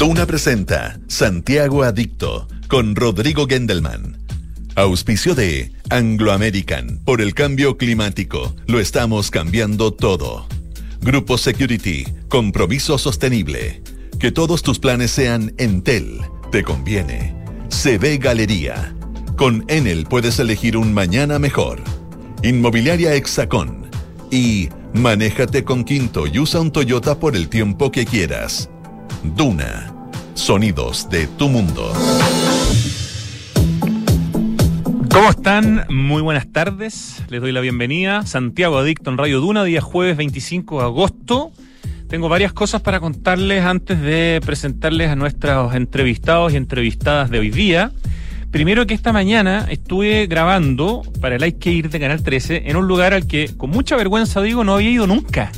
Duna presenta Santiago Adicto con Rodrigo Gendelman. Auspicio de Anglo American. Por el cambio climático, lo estamos cambiando todo. Grupo Security. Compromiso sostenible. Que todos tus planes sean Entel. Te conviene. CB Galería. Con Enel puedes elegir un mañana mejor. Inmobiliaria Hexacón. Y manéjate con Quinto y usa un Toyota por el tiempo que quieras. Duna. Sonidos de tu mundo. ¿Cómo están? Muy buenas tardes. Les doy la bienvenida. Santiago Adicto en Radio Duna, día jueves 25 de agosto. Tengo varias cosas para contarles antes de presentarles a nuestros entrevistados y entrevistadas de hoy día. Primero que esta mañana estuve grabando para el Hay que ir de Canal 13 en un lugar al que con mucha vergüenza digo no había ido nunca.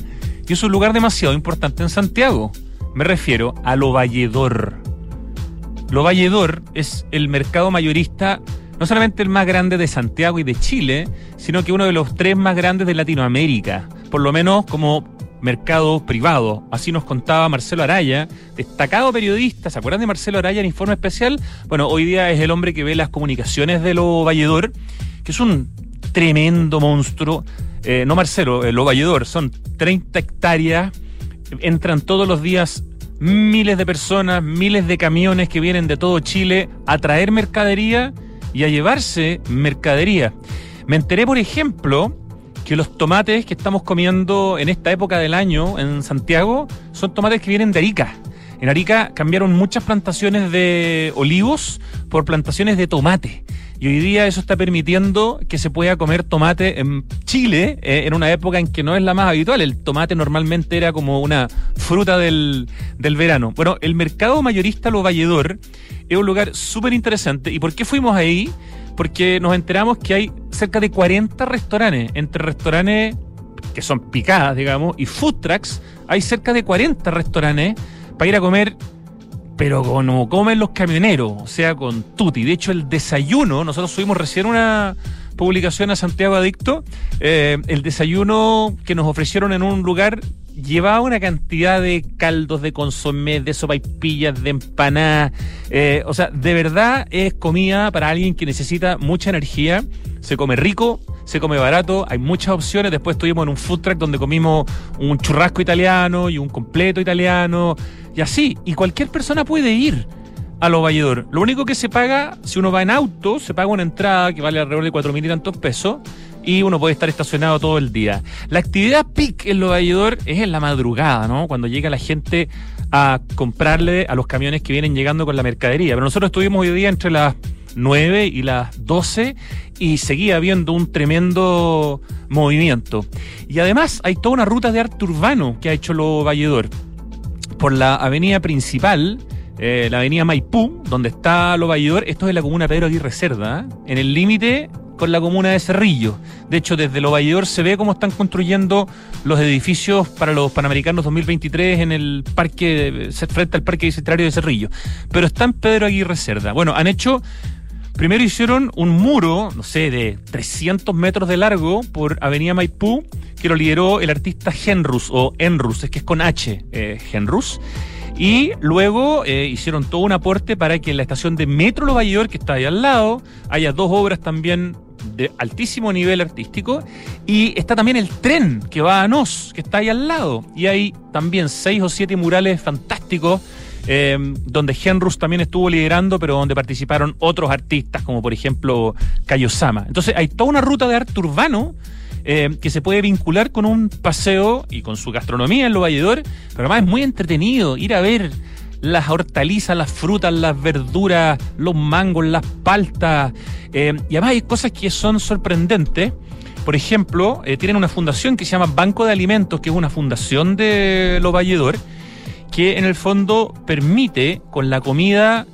Y es un lugar demasiado importante en Santiago. Me refiero a Lo Valledor. Lo Valledor es el mercado mayorista no solamente el más grande de Santiago y de Chile, sino que uno de los tres más grandes de Latinoamérica, por lo menos como mercado privado. Así nos contaba Marcelo Araya, destacado periodista. ¿Se acuerdan de Marcelo Araya en Informe Especial? Bueno, hoy día es el hombre que ve las comunicaciones de Lo Valledor, que es un tremendo monstruo. Eh, no Marcelo, eh, Lo Valledor, son 30 hectáreas, entran todos los días miles de personas, miles de camiones que vienen de todo Chile a traer mercadería y a llevarse mercadería. Me enteré, por ejemplo, que los tomates que estamos comiendo en esta época del año en Santiago son tomates que vienen de Arica. En Arica cambiaron muchas plantaciones de olivos por plantaciones de tomate. Y hoy día eso está permitiendo que se pueda comer tomate en Chile eh, en una época en que no es la más habitual. El tomate normalmente era como una fruta del, del verano. Bueno, el mercado mayorista Lo Valledor es un lugar súper interesante. ¿Y por qué fuimos ahí? Porque nos enteramos que hay cerca de 40 restaurantes, entre restaurantes que son picadas, digamos, y food trucks, hay cerca de 40 restaurantes para ir a comer pero como comen los camioneros, o sea, con tutti. De hecho, el desayuno, nosotros subimos recién una publicación a Santiago Adicto, eh, el desayuno que nos ofrecieron en un lugar llevaba una cantidad de caldos, de consomé, de sopaipillas, de empanadas. Eh, o sea, de verdad es comida para alguien que necesita mucha energía. Se come rico, se come barato, hay muchas opciones. Después estuvimos en un food truck donde comimos un churrasco italiano y un completo italiano y así. Y cualquier persona puede ir a Lo Valledor. Lo único que se paga, si uno va en auto, se paga una entrada que vale alrededor de cuatro mil y tantos pesos y uno puede estar estacionado todo el día. La actividad peak en Lo Valledor es en la madrugada, ¿no? Cuando llega la gente a comprarle a los camiones que vienen llegando con la mercadería. Pero nosotros estuvimos hoy día entre las 9 y las 12 y seguía habiendo un tremendo movimiento. Y además hay toda una ruta de arte urbano que ha hecho Lo Valledor. Por la avenida principal, eh, la avenida Maipú, donde está Lo Valledor, esto es la comuna Pedro Aguirre Cerda, ¿eh? en el límite con la comuna de Cerrillo. De hecho, desde Lo Valledor se ve cómo están construyendo los edificios para los Panamericanos 2023 en el parque, frente al Parque Bicentenario de Cerrillo. Pero está en Pedro Aguirre Cerda. Bueno, han hecho Primero hicieron un muro, no sé, de 300 metros de largo por Avenida Maipú, que lo lideró el artista Genrus, o Enrus, es que es con H, eh, Genrus. Y luego eh, hicieron todo un aporte para que en la estación de Metro Lo Valledor, que está ahí al lado, haya dos obras también de altísimo nivel artístico. Y está también el tren que va a Nos, que está ahí al lado. Y hay también seis o siete murales fantásticos eh, donde Henrus también estuvo liderando, pero donde participaron otros artistas, como por ejemplo Kayosama. Entonces hay toda una ruta de arte urbano eh, que se puede vincular con un paseo y con su gastronomía en Lo Valledor, pero además es muy entretenido ir a ver las hortalizas, las frutas, las verduras, los mangos, las paltas. Eh, y además hay cosas que son sorprendentes. Por ejemplo, tienen una fundación que se llama Banco de Alimentos, que es una fundación de Lo Valledor, que en el fondo permite con la comida,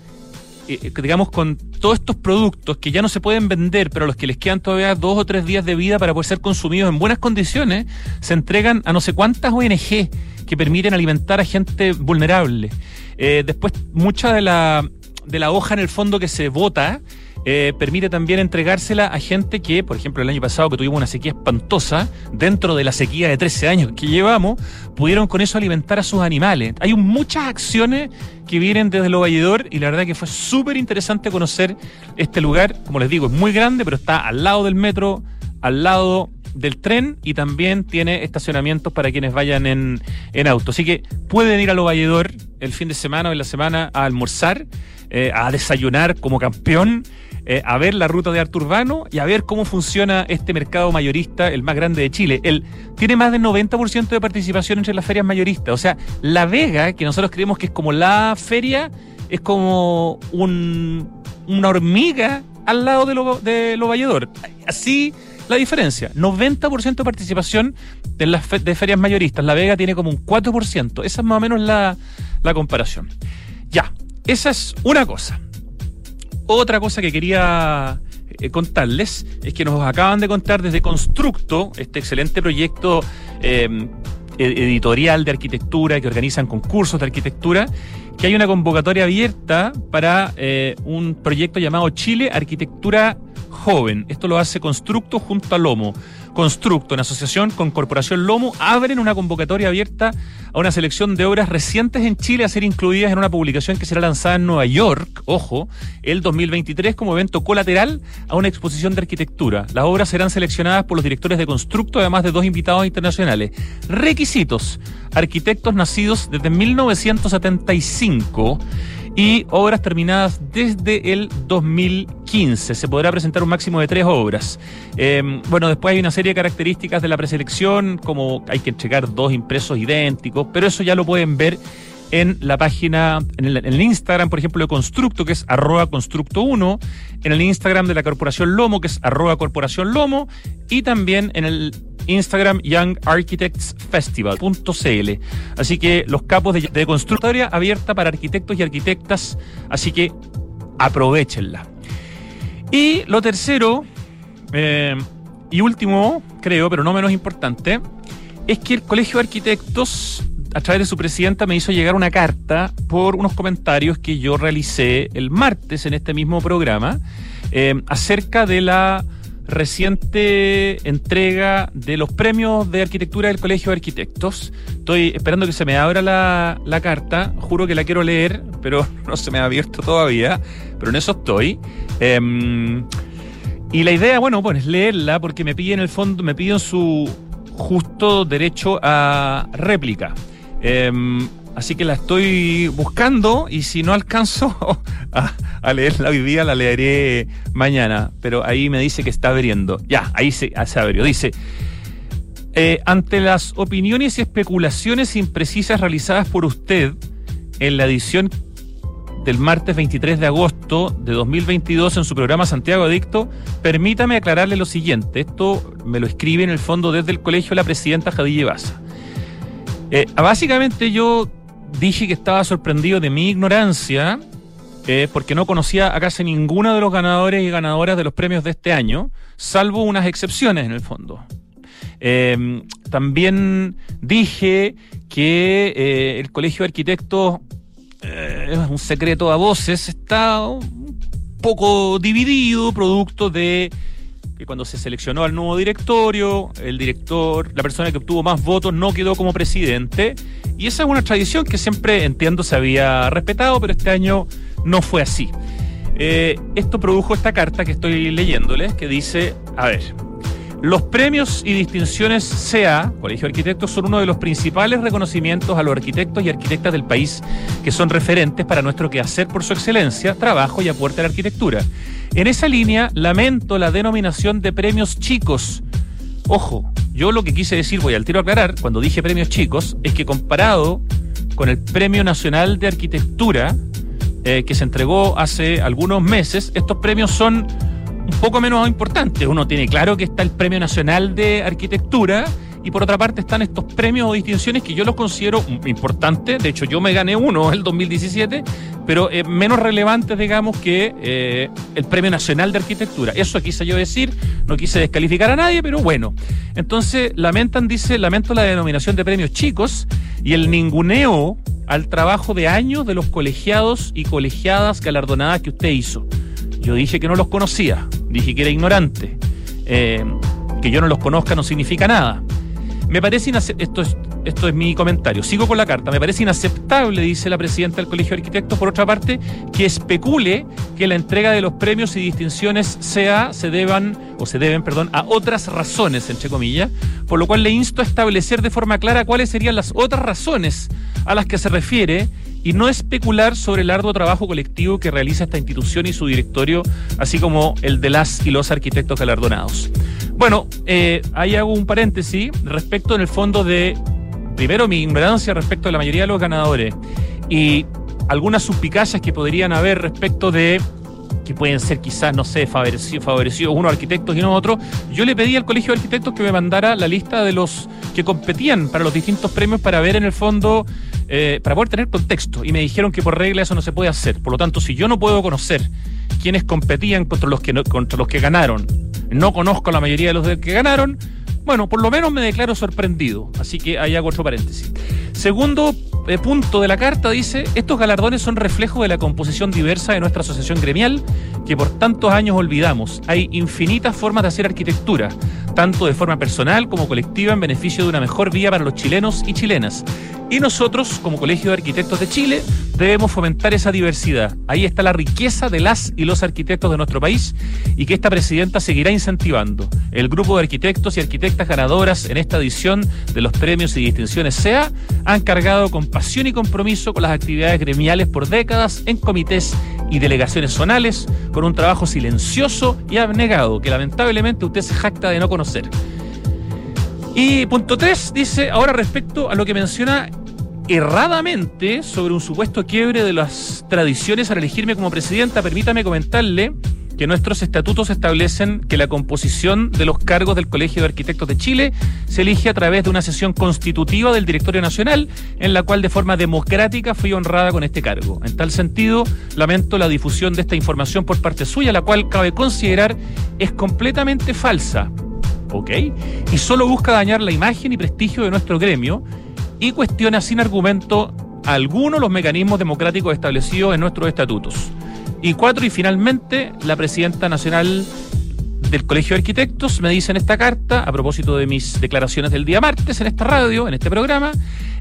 eh, eh, digamos, con todos estos productos que ya no se pueden vender, pero a los que les quedan todavía dos o tres días de vida para poder ser consumidos en buenas condiciones, se entregan a no sé cuántas ONG que permiten alimentar a gente vulnerable. Eh, después, mucha de la, de la hoja en el fondo que se bota, eh, permite también entregársela a gente que, por ejemplo, el año pasado que tuvimos una sequía espantosa, dentro de la sequía de 13 años que llevamos, pudieron con eso alimentar a sus animales. Hay muchas acciones que vienen desde Lo Valledor y la verdad que fue súper interesante conocer este lugar. Como les digo, es muy grande, pero está al lado del metro, al lado del tren y también tiene estacionamientos para quienes vayan en, en auto. Así que pueden ir a Lo el fin de semana o en la semana a almorzar, eh, a desayunar como campeón. Eh, a ver la ruta de Arte Urbano y a ver cómo funciona este mercado mayorista, el más grande de Chile. Él tiene más del 90% de participación entre las ferias mayoristas. O sea, La Vega, que nosotros creemos que es como la feria, es como un, una hormiga al lado de lo, de lo Valledor. Así la diferencia. 90% de participación de las de ferias mayoristas. La Vega tiene como un 4%. Esa es más o menos la, la comparación. Ya, esa es una cosa. Otra cosa que quería eh, contarles es que nos acaban de contar desde Constructo, este excelente proyecto eh, editorial de arquitectura que organizan concursos de arquitectura, que hay una convocatoria abierta para eh, un proyecto llamado Chile Arquitectura Joven. Esto lo hace Constructo junto a Lomo. Constructo, en asociación con Corporación Lomo, abren una convocatoria abierta a una selección de obras recientes en Chile a ser incluidas en una publicación que será lanzada en Nueva York, ojo, el 2023 como evento colateral a una exposición de arquitectura. Las obras serán seleccionadas por los directores de Constructo, además de dos invitados internacionales. Requisitos, arquitectos nacidos desde 1975 y obras terminadas desde el 2015. Se podrá presentar un máximo de tres obras. Eh, bueno, después hay una serie de características de la preselección, como hay que entregar dos impresos idénticos, pero eso ya lo pueden ver en la página, en el, Instagram, por ejemplo, de Constructo, que es arroba constructo 1, en el Instagram de la Corporación Lomo, que es arroba corporación Lomo, y también en el Instagram youngarchitectsfestival.cl. Así que los capos de, de constructoria abierta para arquitectos y arquitectas, así que aprovechenla. Y lo tercero, eh, y último, creo, pero no menos importante, es que el Colegio de Arquitectos a través de su presidenta me hizo llegar una carta por unos comentarios que yo realicé el martes en este mismo programa eh, acerca de la reciente entrega de los premios de arquitectura del Colegio de Arquitectos. Estoy esperando que se me abra la, la, carta, juro que la quiero leer, pero no se me ha abierto todavía, pero en eso estoy. Eh, y la idea, bueno, pues es leerla porque me piden en el fondo, me piden su justo derecho a réplica. Eh, así que la estoy buscando y si no alcanzo a, a, leerla hoy día, la leeré mañana. Pero ahí me dice que está abriendo. Ya, ahí se, se abrió. Dice, eh, ante las opiniones y especulaciones imprecisas realizadas por usted en la edición del martes 23 de agosto de 2022 en su programa Santiago Adicto, permítame aclararle lo siguiente. Esto me lo escribe en el fondo desde el colegio la presidenta Jadille Baza. Eh, básicamente yo dije que estaba sorprendido de mi ignorancia eh, porque no conocía a casi ninguno de los ganadores y ganadoras de los premios de este año, salvo unas excepciones en el fondo. Eh, también dije que eh, el Colegio de Arquitectos, es un secreto a voces, está un poco dividido, producto de que cuando se seleccionó al nuevo directorio, el director, la persona que obtuvo más votos no quedó como presidente. Y esa es una tradición que siempre entiendo se había respetado, pero este año no fue así. Eh, esto produjo esta carta que estoy leyéndoles, que dice, a ver, los premios y distinciones CA, Colegio de Arquitectos, son uno de los principales reconocimientos a los arquitectos y arquitectas del país que son referentes para nuestro quehacer por su excelencia, trabajo y aporte a la arquitectura. En esa línea, lamento la denominación de premios chicos. Ojo, yo lo que quise decir, voy al tiro a aclarar, cuando dije premios chicos, es que comparado con el Premio Nacional de Arquitectura, eh, que se entregó hace algunos meses, estos premios son un poco menos importantes. Uno tiene claro que está el Premio Nacional de Arquitectura y por otra parte están estos premios o distinciones que yo los considero importantes. De hecho, yo me gané uno el 2017, pero menos relevantes, digamos, que eh, el Premio Nacional de Arquitectura. Eso quise yo decir, no quise descalificar a nadie, pero bueno. Entonces, lamentan, dice, lamento la denominación de premios chicos y el ninguneo al trabajo de años de los colegiados y colegiadas galardonadas que usted hizo. Yo dije que no los conocía, dije que era ignorante. Eh, que yo no los conozca no significa nada. Me parece esto es, esto es mi comentario. Sigo con la carta. Me parece inaceptable, dice la presidenta del Colegio de Arquitectos, por otra parte, que especule que la entrega de los premios y distinciones sea, se deban, o se deben, perdón, a otras razones, entre comillas, por lo cual le insto a establecer de forma clara cuáles serían las otras razones a las que se refiere y no especular sobre el arduo trabajo colectivo que realiza esta institución y su directorio, así como el de las y los arquitectos galardonados. Bueno, eh, ahí hago un paréntesis respecto en el fondo de, primero, mi ignorancia respecto de la mayoría de los ganadores y algunas suspicacias que podrían haber respecto de que pueden ser quizás, no sé, favorecidos favorecido unos arquitectos y no otros, yo le pedí al Colegio de Arquitectos que me mandara la lista de los que competían para los distintos premios para ver en el fondo, eh, para poder tener contexto. Y me dijeron que por regla eso no se puede hacer. Por lo tanto, si yo no puedo conocer quiénes competían contra los que, contra los que ganaron no conozco la mayoría de los que ganaron, bueno, por lo menos me declaro sorprendido. Así que ahí hago otro paréntesis. Segundo eh, punto de la carta dice, estos galardones son reflejo de la composición diversa de nuestra asociación gremial que por tantos años olvidamos. Hay infinitas formas de hacer arquitectura, tanto de forma personal como colectiva en beneficio de una mejor vía para los chilenos y chilenas. Y nosotros, como Colegio de Arquitectos de Chile, debemos fomentar esa diversidad. Ahí está la riqueza de las y los arquitectos de nuestro país y que esta presidenta seguirá incentivando. El grupo de arquitectos y arquitectas ganadoras en esta edición de los premios y distinciones SEA han cargado con pasión y compromiso con las actividades gremiales por décadas en comités y delegaciones zonales, con un trabajo silencioso y abnegado que lamentablemente usted se jacta de no conocer. Y punto 3 dice, ahora respecto a lo que menciona erradamente sobre un supuesto quiebre de las tradiciones al elegirme como presidenta, permítame comentarle que nuestros estatutos establecen que la composición de los cargos del Colegio de Arquitectos de Chile se elige a través de una sesión constitutiva del Directorio Nacional, en la cual de forma democrática fui honrada con este cargo. En tal sentido, lamento la difusión de esta información por parte suya, la cual cabe considerar es completamente falsa. ¿Ok? Y solo busca dañar la imagen y prestigio de nuestro gremio y cuestiona sin argumento alguno los mecanismos democráticos establecidos en nuestros estatutos. Y cuatro, y finalmente, la presidenta nacional del Colegio de Arquitectos me dice en esta carta, a propósito de mis declaraciones del día martes en esta radio, en este programa,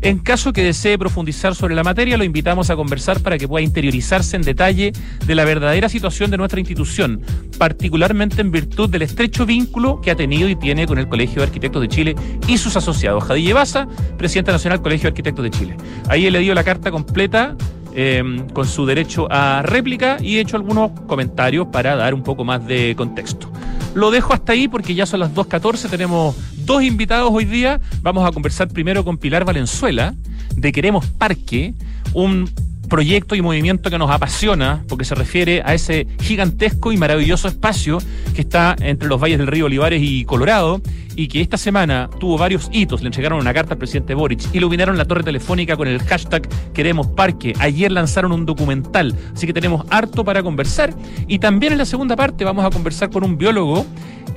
en caso que desee profundizar sobre la materia, lo invitamos a conversar para que pueda interiorizarse en detalle de la verdadera situación de nuestra institución, particularmente en virtud del estrecho vínculo que ha tenido y tiene con el Colegio de Arquitectos de Chile y sus asociados. Jadille Baza, presidenta nacional Colegio de Arquitectos de Chile. Ahí le dio la carta completa em, con su derecho a réplica y he hecho algunos comentarios para dar un poco más de contexto. Lo dejo hasta ahí porque ya son las 2.14, tenemos dos invitados hoy día. Vamos a conversar primero con Pilar Valenzuela de Queremos Parque, un proyecto y movimiento que nos apasiona porque se refiere a ese gigantesco y maravilloso espacio que está entre los valles del río Olivares y Colorado y que esta semana tuvo varios hitos. Le entregaron una carta al presidente Boric, iluminaron la torre telefónica con el hashtag Queremos Parque. Ayer lanzaron un documental, así que tenemos harto para conversar. Y también en la segunda parte vamos a conversar con un biólogo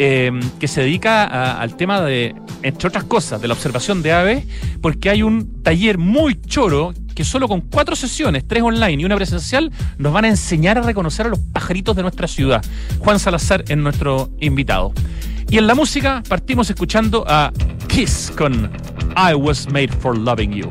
eh, que se dedica al tema de, entre otras cosas, de la observación de aves, porque hay un taller muy choro que solo con cuatro sesiones, tres online y una presencial, nos van a enseñar a reconocer a los pajaritos de nuestra ciudad. Juan Salazar es nuestro invitado. Y en la música partimos escuchando a Kiss con I Was Made for Loving You.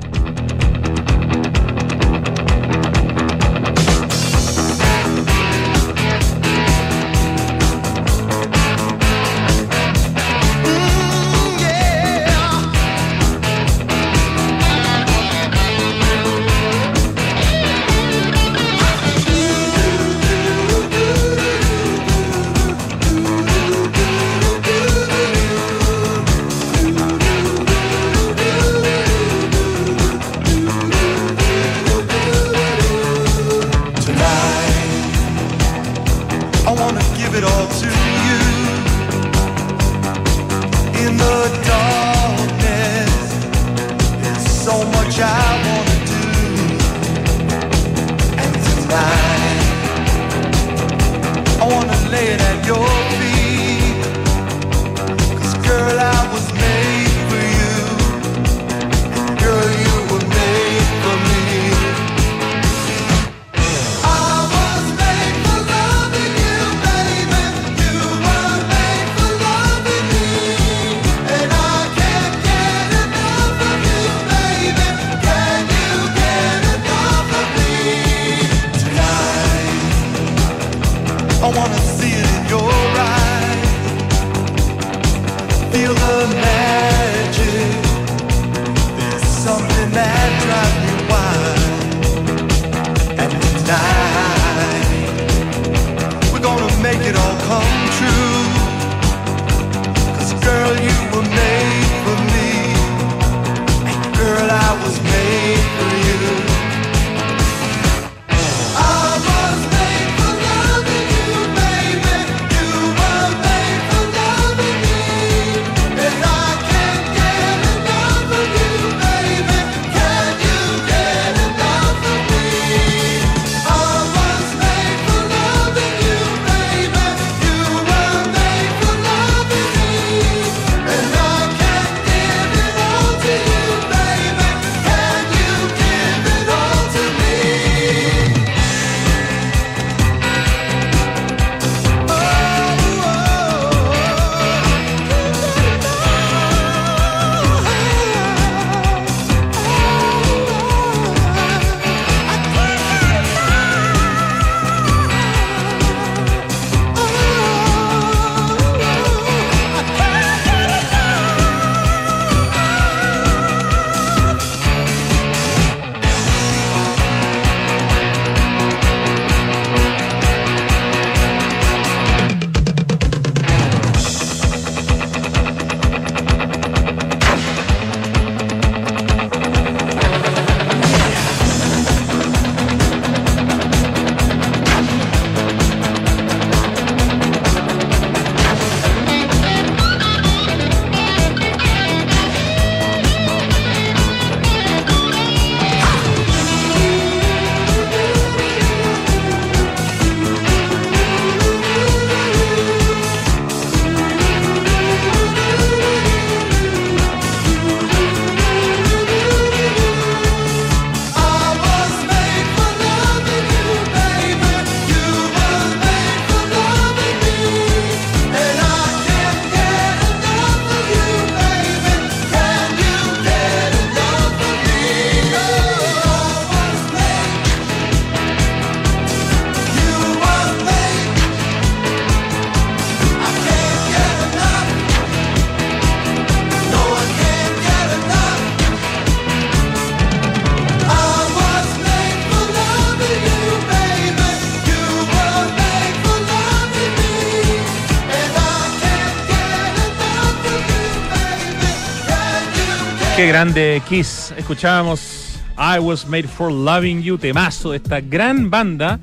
Grande Kiss. Escuchábamos I Was Made for Loving You, temazo de esta gran banda.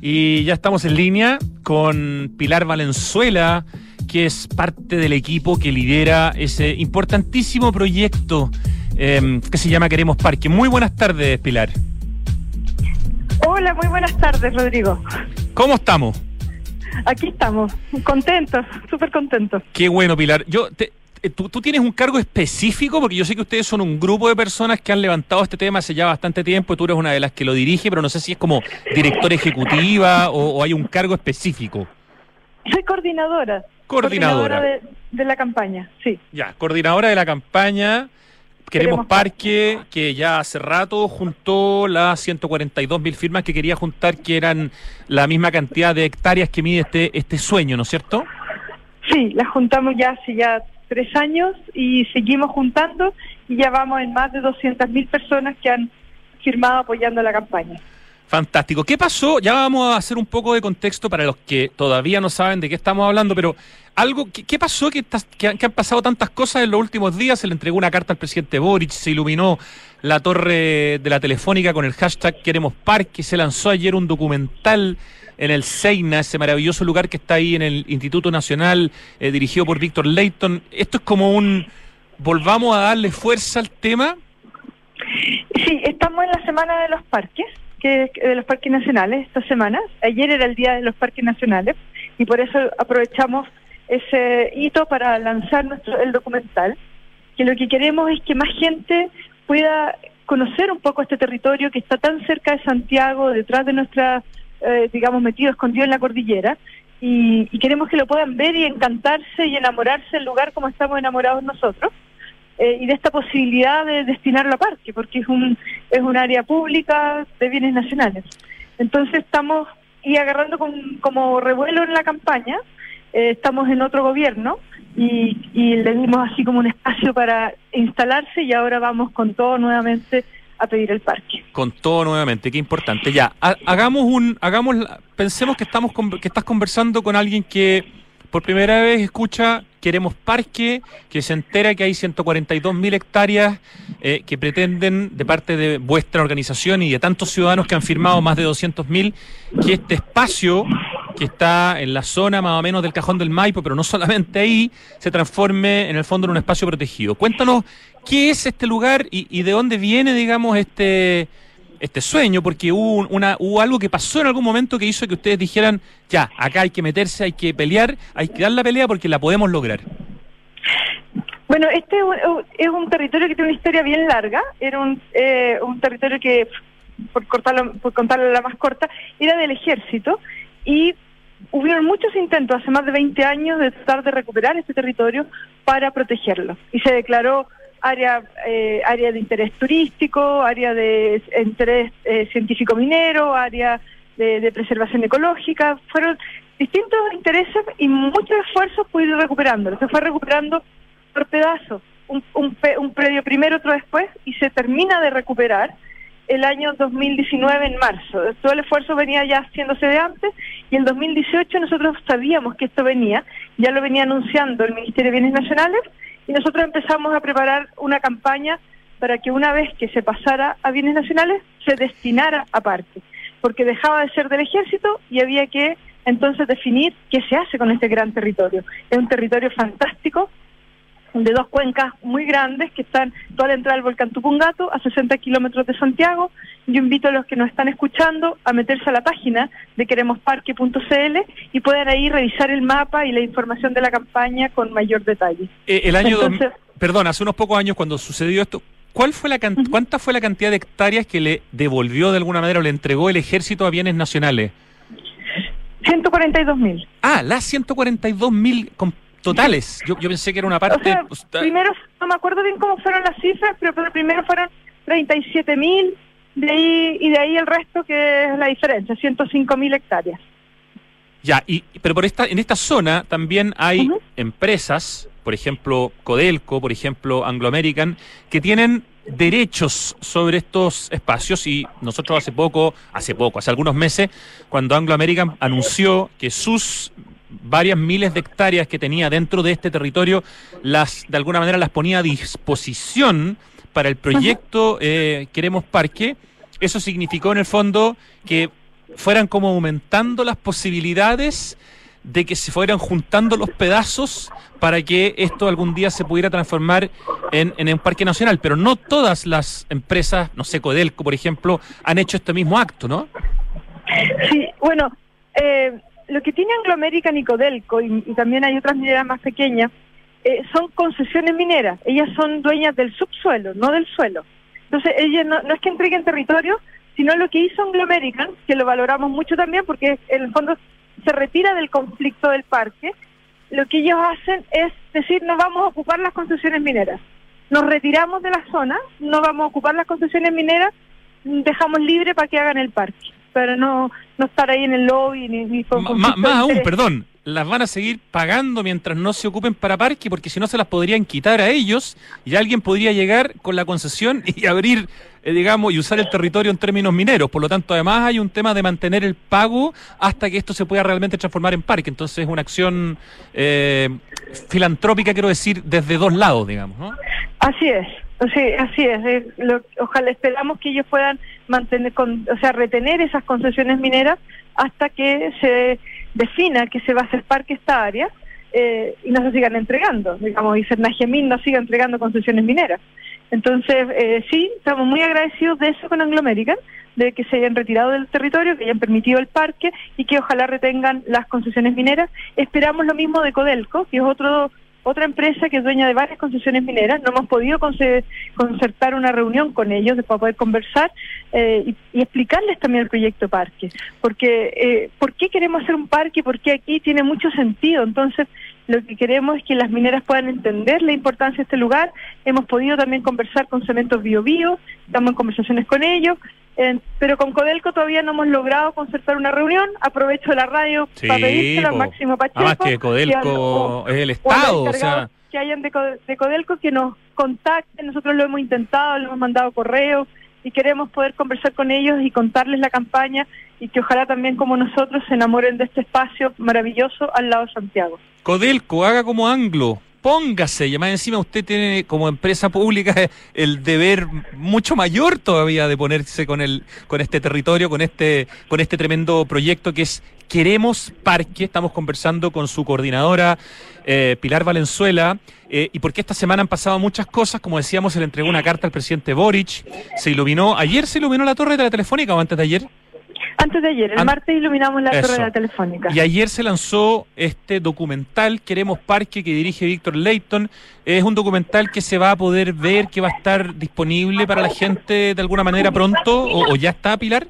Y ya estamos en línea con Pilar Valenzuela, que es parte del equipo que lidera ese importantísimo proyecto em, que se llama Queremos Parque. Muy buenas tardes, Pilar. Hola, muy buenas tardes, Rodrigo. ¿Cómo estamos? Aquí estamos, contentos, súper contentos. Qué bueno, Pilar. Yo te, eh, ¿tú, tienes un cargo específico, porque yo sé que ustedes son un grupo de personas que han levantado este tema hace ya bastante tiempo y tú eres una de las que lo dirige, pero no sé si es como directora ejecutiva o, hay un cargo específico. Soy coordinadora. Coordinadora. de, la campaña, sí. Ya, coordinadora de la campaña. Queremos, Parque, que ya hace rato juntó las 142 mil firmas que quería juntar, que eran la misma cantidad de hectáreas que mide este, este sueño, ¿no es cierto? Sí, las juntamos ya hace ya tres años y seguimos juntando y ya vamos en más de 200.000 personas que han firmado apoyando la campaña. Fantástico. ¿Qué pasó? Ya vamos a hacer un poco de contexto para los que todavía no saben de qué estamos hablando, pero algo, ¿qué, pasó? Que, han pasado tantas cosas en los últimos días. Se le entregó una carta al presidente Boric, se iluminó la torre de la telefónica con el hashtag Queremos Parque, se lanzó ayer un documental en el Seina, ese maravilloso lugar que está ahí en el Instituto Nacional, eh, dirigido por Víctor Leighton. Esto es como un, volvamos a darle fuerza al tema. Sí, estamos en la semana de los parques, que de los parques nacionales esta semana. Ayer era el día de los parques nacionales y por eso aprovechamos ese hito para lanzar nuestro el documental. Que lo que queremos es que más gente pueda conocer un poco este territorio que está tan cerca de Santiago, detrás de nuestra eh, digamos, metido, escondido en la cordillera. Y, queremos que lo puedan ver y encantarse y enamorarse del lugar como estamos enamorados nosotros. Eh, y de esta posibilidad de destinarlo a parque, porque es un, es un área pública de bienes nacionales. Entonces estamos y agarrando como revuelo en la campaña, eh, estamos en otro gobierno y, y le dimos así como un espacio para instalarse y ahora vamos con todo nuevamente a pedir el parque. Con todo nuevamente, qué importante. Ya, hagamos un, hagamos, pensemos que estamos, que estás conversando con alguien que por primera vez escucha queremos parque, que se entera que hay 142 mil hectáreas eh, que pretenden, de parte de vuestra organización y de tantos ciudadanos que han firmado más de 200 mil, que este espacio que está en la zona más o menos del cajón del Maipo, pero no solamente ahí, se transforme en el fondo en un espacio protegido. Cuéntanos qué es este lugar y, de dónde viene, digamos, este, este sueño, porque hubo, una, hubo algo que pasó en algún momento que hizo que ustedes dijeran, ya, acá hay que meterse, hay que pelear, hay que dar la pelea porque la podemos lograr. Bueno, este es un territorio que tiene una historia bien larga, era un, eh, un territorio que, por, cortarlo, por contarlo la más corta, era del ejército y hubieron muchos intentos hace más de 20 años de tratar de recuperar este territorio para protegerlo. Y se declaró área, eh, área de interés turístico, área de interés eh, científico minero, área de, preservación ecológica. Fueron distintos intereses y muchos esfuerzos por ir recuperándolo. Se fue recuperando por pedazos, un, un, un predio primero, otro después, y se termina de recuperar el año 2019 en marzo. Todo el esfuerzo venía ya haciéndose de antes y en 2018 nosotros sabíamos que esto venía, ya lo venía anunciando el Ministerio de Bienes Nacionales y nosotros empezamos a preparar una campaña para que una vez que se pasara a bienes nacionales se destinara a parques, porque dejaba de ser del ejército y había que entonces definir qué se hace con este gran territorio. Es un territorio fantástico de dos cuencas muy grandes que están toda la entrada del volcán Tupungato a 60 kilómetros de Santiago. Yo invito a los que nos están escuchando a meterse a la página de queremosparque.cl y puedan ahí revisar el mapa y la información de la campaña con mayor detalle. Eh, el año, perdón, hace unos pocos años cuando sucedió esto, ¿cuál fue la ¿cuánta fue la cantidad de hectáreas que le devolvió de alguna manera o le entregó el ejército a bienes nacionales? 142 mil. Ah, las 142 mil totales. Yo, yo pensé que era una parte... primero, no me acuerdo bien cómo fueron las cifras, pero, primero fueron 37 mil de ahí, y de ahí el resto que es la diferencia, 105 mil hectáreas. Ya, y, pero por esta, en esta zona también hay empresas, por ejemplo Codelco, por ejemplo Anglo American, que tienen derechos sobre estos espacios y nosotros hace poco, hace poco, hace algunos meses, cuando Anglo American anunció que sus varias miles de hectáreas que tenía dentro de este territorio, las de alguna manera las ponía a disposición para el proyecto eh, Queremos Parque, eso significó en el fondo que fueran como aumentando las posibilidades de que se fueran juntando los pedazos para que esto algún día se pudiera transformar en, en un parque nacional. Pero no todas las empresas, no sé, Codelco, por ejemplo, han hecho este mismo acto, ¿no? Sí, bueno, eh, lo que tiene Anglo American y Codelco, y, también hay otras mineras más pequeñas, eh, son concesiones mineras. Ellas son dueñas del subsuelo, no del suelo. Entonces, ellas no, no es que entreguen territorio, sino lo que hizo Anglo American, que lo valoramos mucho también porque en el fondo se retira del conflicto del parque, lo que ellos hacen es decir, no vamos a ocupar las concesiones mineras. Nos retiramos de la zona, no vamos a ocupar las concesiones mineras, dejamos libre para que hagan el parque, para no, no estar ahí en el lobby ni, ni con... Más aún, perdón, las van a seguir pagando mientras no se ocupen para parque, porque si no se las podrían quitar a ellos y alguien podría llegar con la concesión y abrir, eh, digamos, y usar el territorio en términos mineros. Por lo tanto, además hay un tema de mantener el pago hasta que esto se pueda realmente transformar en parque. Entonces es una acción eh, filantrópica, quiero decir, desde dos lados, digamos. Así es. Sí, así es. ojalá esperamos que ellos puedan mantener, con, o sea, retener esas concesiones mineras hasta que se defina que se va a hacer parque esta área eh, y no se sigan entregando, digamos, y Cernagemín no siga entregando concesiones mineras. Entonces, eh, sí, estamos muy agradecidos de eso con Anglo American, de que se hayan retirado del territorio, que hayan permitido el parque y que ojalá retengan las concesiones mineras. Esperamos lo mismo de Codelco, que es otro otra empresa que es dueña de varias concesiones mineras. No hemos podido concertar una reunión con ellos para poder conversar eh, y, explicarles también el proyecto parque. Porque, eh, ¿por qué queremos hacer un parque? Porque aquí tiene mucho sentido. Entonces, lo que queremos es que las mineras puedan entender la importancia de este lugar. Hemos podido también conversar con Cementos Bio Bio, estamos en conversaciones con ellos. Eh, pero con Codelco todavía no hemos logrado concertar una reunión. Aprovecho la radio para pedirle al Máximo Pacheco. Además que Codelco es el Estado, o, sea... Que hayan de, de, Codelco que nos contacten. Nosotros lo hemos intentado, le hemos mandado correos y queremos poder conversar con ellos y contarles la campaña y que ojalá también como nosotros se enamoren de este espacio maravilloso al lado de Santiago. Codelco, haga como Anglo, póngase, y además encima usted tiene como empresa pública el deber mucho mayor todavía de ponerse con el con este territorio, con este con este tremendo proyecto que es Queremos Parque. Estamos conversando con su coordinadora eh, Pilar Valenzuela eh, y porque esta semana han pasado muchas cosas, como decíamos, se le entregó una carta al presidente Boric, se iluminó, ayer se iluminó la torre de la telefónica o antes de ayer. Antes de ayer, el martes iluminamos la torre de la telefónica. Y ayer se lanzó este documental, Queremos Parque, que dirige Víctor Leighton. Es un documental que se va a poder ver, que va a estar disponible para la gente de alguna manera pronto, o, ya está, Pilar.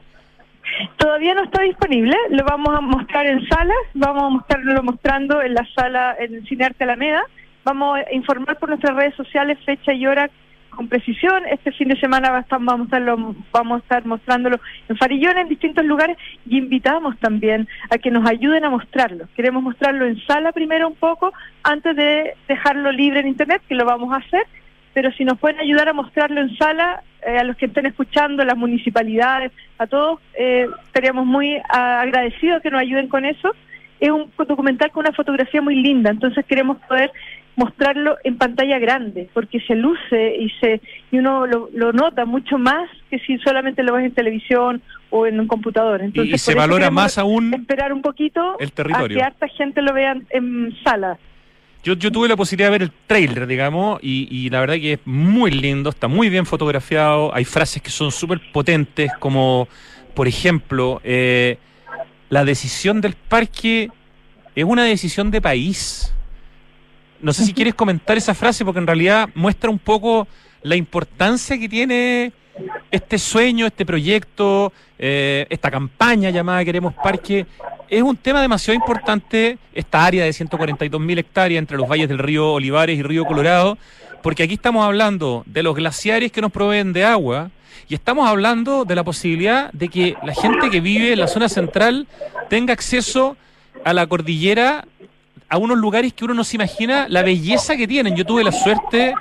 Todavía no está disponible, lo vamos a mostrar en salas, vamos a mostrarlo mostrando en la sala, en el Cine Arte Alameda, vamos a informar por nuestras redes sociales fecha y hora con precisión. Este fin de semana vamos a, estarlo, vamos a estar mostrándolo en Farillón, en distintos lugares, y invitamos también a que nos ayuden a mostrarlo. Queremos mostrarlo en sala primero un poco, antes de dejarlo libre en Internet, que lo vamos a hacer, pero si nos pueden ayudar a mostrarlo en sala, eh, a los que estén escuchando, las municipalidades, a todos, eh, estaríamos muy agradecidos que nos ayuden con eso. Es un documental con una fotografía muy linda, entonces queremos poder mostrarlo en pantalla grande, porque se luce y se y uno lo, nota mucho más que si solamente lo ves en televisión o en un computador. Entonces, y se valora más aún esperar un poquito el territorio. a que harta gente lo vea en sala. Yo, yo tuve la posibilidad de ver el trailer, digamos, y, y la verdad que es muy lindo, está muy bien fotografiado, hay frases que son súper potentes, como, por ejemplo, eh, la decisión del parque es una decisión de país no sé si quieres comentar esa frase porque en realidad muestra un poco la importancia que tiene este sueño, este proyecto, eh, esta campaña llamada Queremos Parque. Es un tema demasiado importante, esta área de 142 mil hectáreas entre los valles del río Olivares y río Colorado, porque aquí estamos hablando de los glaciares que nos proveen de agua, y estamos hablando de la posibilidad de que la gente que vive en la zona central tenga acceso a la cordillera a unos lugares que uno no se imagina la belleza que tienen. Yo tuve la suerte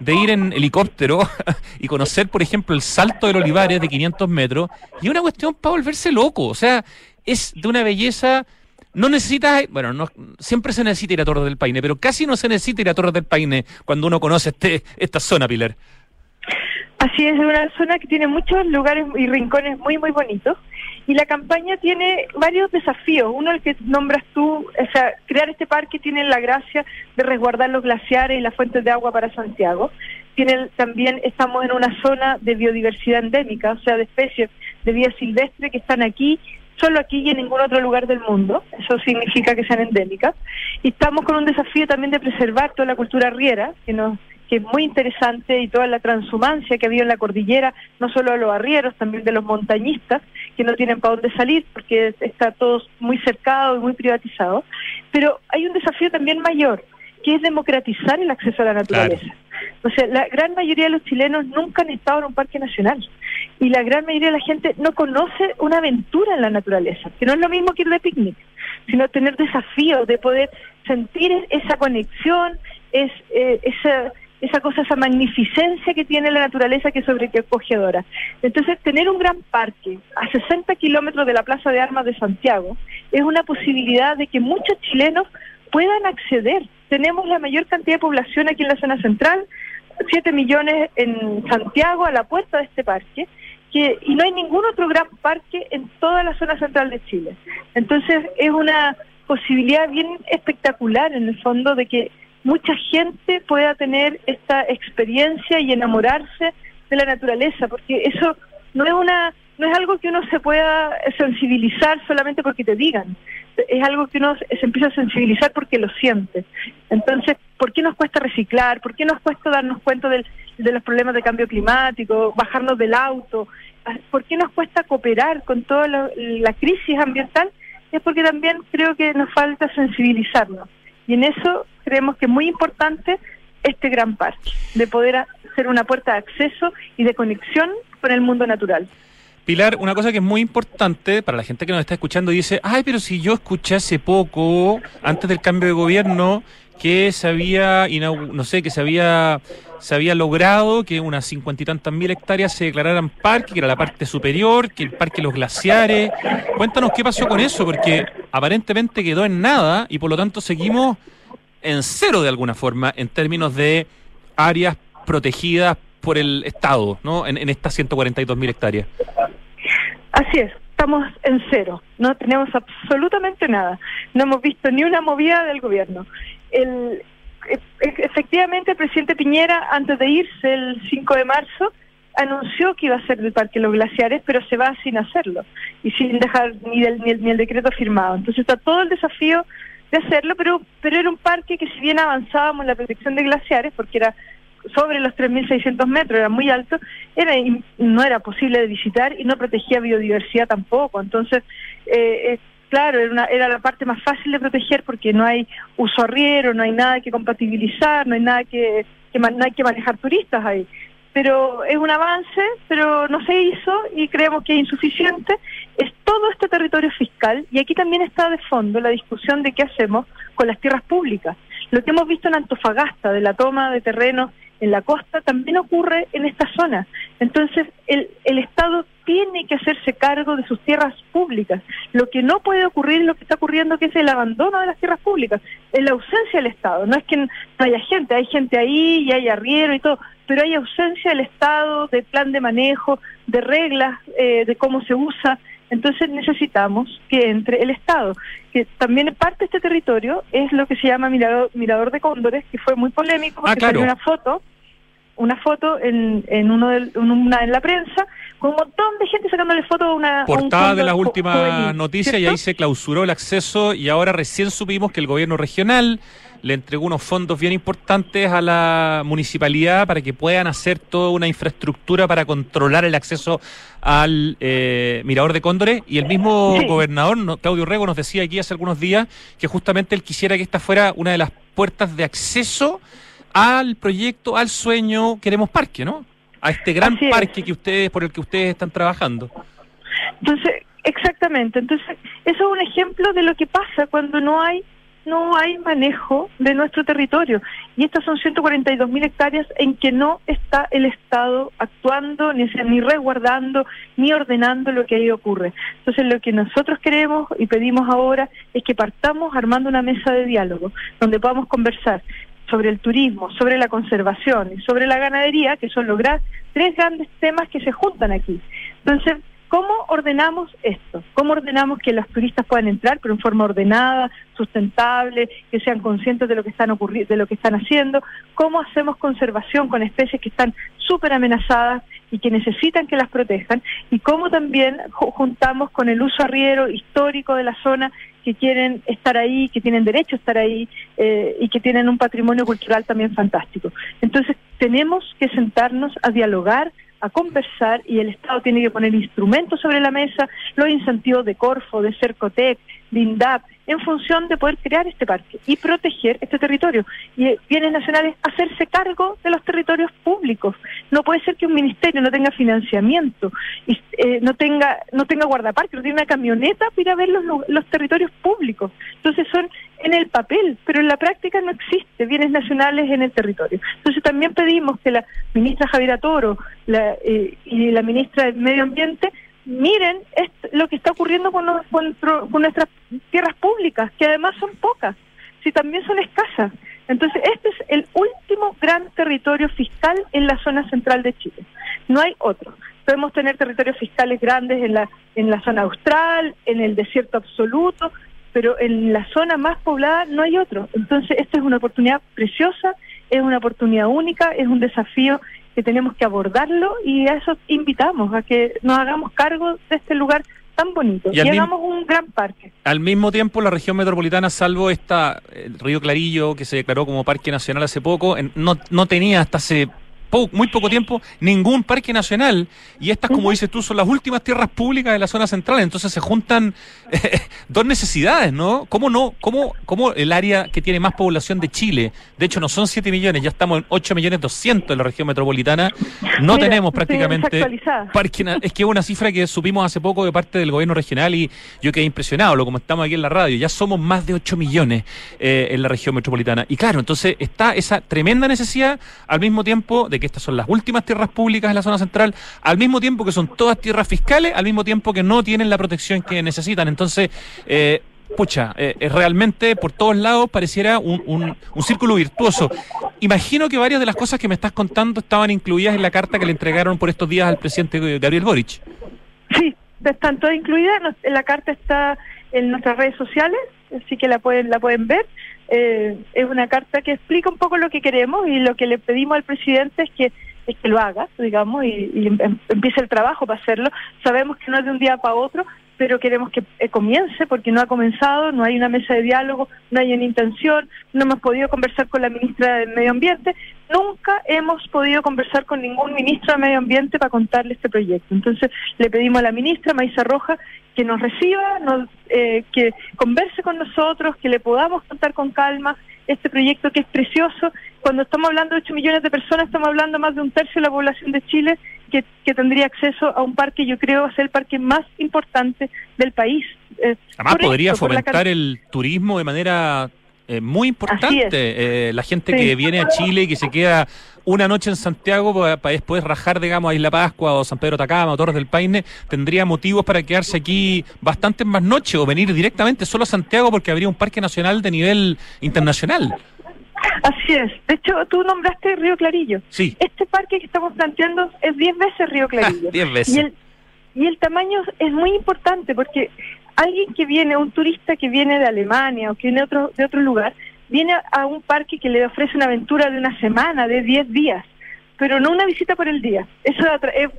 de ir en helicóptero y conocer, por ejemplo, el Salto del Olivares de 500 metros y una cuestión para volverse loco. O sea, es de una belleza... No necesitas, bueno, no, siempre se necesita ir a Torres del Paine, pero casi no se necesita ir a Torres del Paine cuando uno conoce este, esta zona, Pilar. Así es, es una zona que tiene muchos lugares y rincones muy, muy bonitos. Y la campaña tiene varios desafíos. Uno, el que nombras tú, o sea, crear este parque tiene la gracia de resguardar los glaciares y las fuentes de agua para Santiago. Tiene, también estamos en una zona de biodiversidad endémica, o sea, de especies de vida silvestre que están aquí solo aquí y en ningún otro lugar del mundo, eso significa que sean endémicas, y estamos con un desafío también de preservar toda la cultura riera, que nos que es muy interesante y toda la transhumancia que ha habido en la cordillera, no solo de los arrieros, también de los montañistas, que no tienen para dónde salir porque está todo muy cercado y muy privatizado. Pero hay un desafío también mayor, que es democratizar el acceso a la naturaleza. O sea, la gran mayoría de los chilenos nunca han estado en un parque nacional y la gran mayoría de la gente no conoce una aventura en la naturaleza, que no es lo mismo que ir de picnic, sino tener desafíos de poder sentir esa conexión, es eh, esa esa cosa, esa magnificencia que tiene la naturaleza que es sobrecogedora. Entonces, tener un gran parque a 60 kilómetros de la Plaza de Armas de Santiago es una posibilidad de que muchos chilenos puedan acceder. Tenemos la mayor cantidad de población aquí en la zona central, 7 millones en Santiago, a la puerta de este parque, que, y no hay ningún otro gran parque en toda la zona central de Chile. Entonces, es una posibilidad bien espectacular en el fondo de que mucha gente pueda tener esta experiencia y enamorarse de la naturaleza, porque eso no es una no es algo que uno se pueda sensibilizar solamente porque te digan, es algo que uno se empieza a sensibilizar porque lo siente. Entonces, ¿por qué nos cuesta reciclar? ¿Por qué nos cuesta darnos cuenta de los problemas de cambio climático, bajarnos del auto? ¿Por qué nos cuesta cooperar con toda la crisis ambiental? Es porque también creo que nos falta sensibilizarnos. Y en eso creemos que es muy importante este gran parque, de poder ser una puerta de acceso y de conexión con el mundo natural. Pilar, una cosa que es muy importante para la gente que nos está escuchando dice, ay, pero si yo escuché hace poco, antes del cambio de gobierno, que se había, no sé, que se había, se había logrado que unas cincuenta y tantas mil hectáreas se declararan parque, que era la parte superior, que el parque los glaciares. Cuéntanos qué pasó con eso, porque aparentemente quedó en nada y por lo tanto seguimos en cero de alguna forma en términos de áreas protegidas por el Estado, ¿no? En, en estas 142 mil hectáreas. Así es, estamos en cero, no tenemos absolutamente nada, no hemos visto ni una movida del gobierno. El, e, e, efectivamente, el presidente Piñera, antes de irse el 5 de marzo, anunció que iba a ser del Parque Los Glaciares, pero se va sin hacerlo y sin dejar ni, ni el decreto firmado. Entonces está todo el desafío de hacerlo, pero, pero era un parque que si bien avanzábamos en la protección de glaciares, porque era sobre los 3.600 metros, era muy alto, era no era posible de visitar y no protegía biodiversidad tampoco. Entonces, eh, claro, era, una, era la parte más fácil de proteger porque no hay uso arriero, no hay nada que compatibilizar, no hay nada que, no hay que manejar turistas ahí pero es un avance, pero no se hizo y creemos que es insuficiente. Es todo este territorio fiscal y aquí también está de fondo la discusión de qué hacemos con las tierras públicas. Lo que hemos visto en Antofagasta, de la toma de terrenos en la costa, también ocurre en esta zona. Entonces, el, el Estado tiene que hacerse cargo de sus tierras públicas. Lo que no puede ocurrir es lo que está ocurriendo, que es el abandono de las tierras públicas, es la ausencia del Estado. No es que no haya gente, hay gente ahí y hay arriero y todo, pero hay ausencia del Estado, de plan de manejo, de reglas, eh, de cómo se usa. Entonces necesitamos que entre el Estado, que también parte de este territorio es lo que se llama Mirador, Mirador de Cóndores, que fue muy polémico porque ah, salió una foto una foto en, en uno de, una en la prensa con un montón de gente sacándole fotos a una portada de las últimas noticias y ahí se clausuró el acceso y ahora recién supimos que el gobierno regional le entregó unos fondos bien importantes a la municipalidad para que puedan hacer toda una infraestructura para controlar el acceso al eh, Mirador de Cóndores. Y el mismo gobernador Claudio Rego nos decía aquí hace algunos días que justamente él quisiera que esta fuera una de las puertas de acceso al proyecto, al sueño Queremos Parque, ¿no? A este gran parque que ustedes, por el que ustedes están trabajando. Entonces, exactamente. Entonces, eso es un ejemplo de lo que pasa cuando no hay no hay manejo de nuestro territorio. Y estas son 142 mil hectáreas en que no está el Estado actuando, ni, ni resguardando, ni ordenando lo que ahí ocurre. Entonces, lo que nosotros queremos y pedimos ahora es que partamos armando una mesa de diálogo, donde podamos conversar sobre el turismo, sobre la conservación y sobre la ganadería, que son los tres grandes temas que se juntan aquí. Entonces, ¿Cómo ordenamos esto? ¿Cómo ordenamos que los turistas puedan entrar, pero en forma ordenada, sustentable, que sean conscientes de lo que están ocurriendo, de lo que están haciendo? ¿Cómo hacemos conservación con especies que están súper amenazadas y que necesitan que las protejan? Y cómo también juntamos con el uso arriero histórico de la zona que quieren estar ahí, que tienen derecho a estar ahí eh, y que tienen un patrimonio cultural también fantástico. Entonces, tenemos que sentarnos a dialogar a conversar y el Estado tiene que poner instrumentos sobre la mesa, los incentivos de Corfo, de Cercotec, de INDAP, en función de poder crear este parque y proteger este territorio. Y bienes nacionales, hacerse cargo de los territorios públicos. No puede ser que un ministerio no tenga financiamiento, y eh, no tenga no tenga guardaparque, no tiene una camioneta para ir a ver los, los territorios públicos. Entonces son en el papel, pero en la práctica no existe bienes nacionales en el territorio. Entonces también pedimos que la ministra Javiera Toro la, eh, y la ministra del Medio Ambiente miren lo que está ocurriendo con, con, nuestras tierras públicas, que además son pocas, si también son escasas. Entonces, este es el último gran territorio fiscal en la zona central de Chile. No hay otro. Podemos tener territorios fiscales grandes en la, en la zona austral, en el desierto absoluto, pero en la zona más poblada no hay otro. Entonces, esta es una oportunidad preciosa, es una oportunidad única, es un desafío que tenemos que abordarlo y a eso invitamos, a que nos hagamos cargo de este lugar tan bonito y, hagamos un gran parque. Al mismo tiempo, la región metropolitana, salvo esta, el río Clarillo, que se declaró como parque nacional hace poco, no, no tenía hasta hace muy poco tiempo ningún parque nacional y estas, como dices tú, son las últimas tierras públicas de la zona central, entonces se juntan eh, dos necesidades, ¿no? ¿Cómo no? ¿Cómo, ¿Cómo el área que tiene más población de Chile, de hecho no son 7 millones, ya estamos en 8 millones 200 en la región metropolitana, no tenemos prácticamente parque, es que es una cifra que supimos hace poco de parte del gobierno regional y yo quedé impresionado, lo como estamos aquí en la radio, ya somos más de 8 millones eh, en la región metropolitana. Y claro, entonces está esa tremenda necesidad al mismo tiempo de que estas son las últimas tierras públicas en la zona central, al mismo tiempo que son todas tierras fiscales, al mismo tiempo que no tienen la protección que necesitan. Entonces, eh, pucha, eh, realmente por todos lados pareciera un, un, círculo virtuoso. Imagino que varias de las cosas que me estás contando estaban incluidas en la carta que le entregaron por estos días al presidente Gabriel Boric. Sí, están todas incluidas. La carta está en nuestras redes sociales, así que la pueden la pueden ver. Eh, es una carta que explica un poco lo que queremos y lo que le pedimos al presidente es que es que lo haga, digamos, y, em, empiece el trabajo para hacerlo. Sabemos que no es de un día para otro, pero queremos que eh, comience porque no ha comenzado, no hay una mesa de diálogo, no hay una intención, no hemos podido conversar con la ministra del Medio Ambiente, nunca hemos podido conversar con ningún ministro de Medio Ambiente para contarle este proyecto. Entonces le pedimos a la ministra Maisa Roja que nos reciba, nos, eh, que converse con nosotros, que le podamos contar con calma este proyecto que es precioso. Cuando estamos hablando de 8 millones de personas, estamos hablando más de un tercio de la población de Chile que, tendría acceso a un parque, yo creo, va a ser el parque más importante del país. Eh, Además, podría fomentar el turismo de manera eh, muy importante. Eh, la gente que viene a Chile y que se queda una noche en Santiago para, después rajar, digamos, a Isla Pascua o San Pedro Tacama o Torres del Paine, tendría motivos para quedarse aquí bastantes más noches o venir directamente solo a Santiago porque habría un parque nacional de nivel internacional. Así es. De hecho, tú nombraste Río Clarillo. Sí. Este parque que estamos planteando es 10 veces Río Clarillo. 10 veces. Y el, y el tamaño es muy importante porque alguien que viene, un turista que viene de Alemania o que viene de otro, de otro lugar, viene a un parque que le ofrece una aventura de una semana, de 10 días pero no una visita por el día. Eso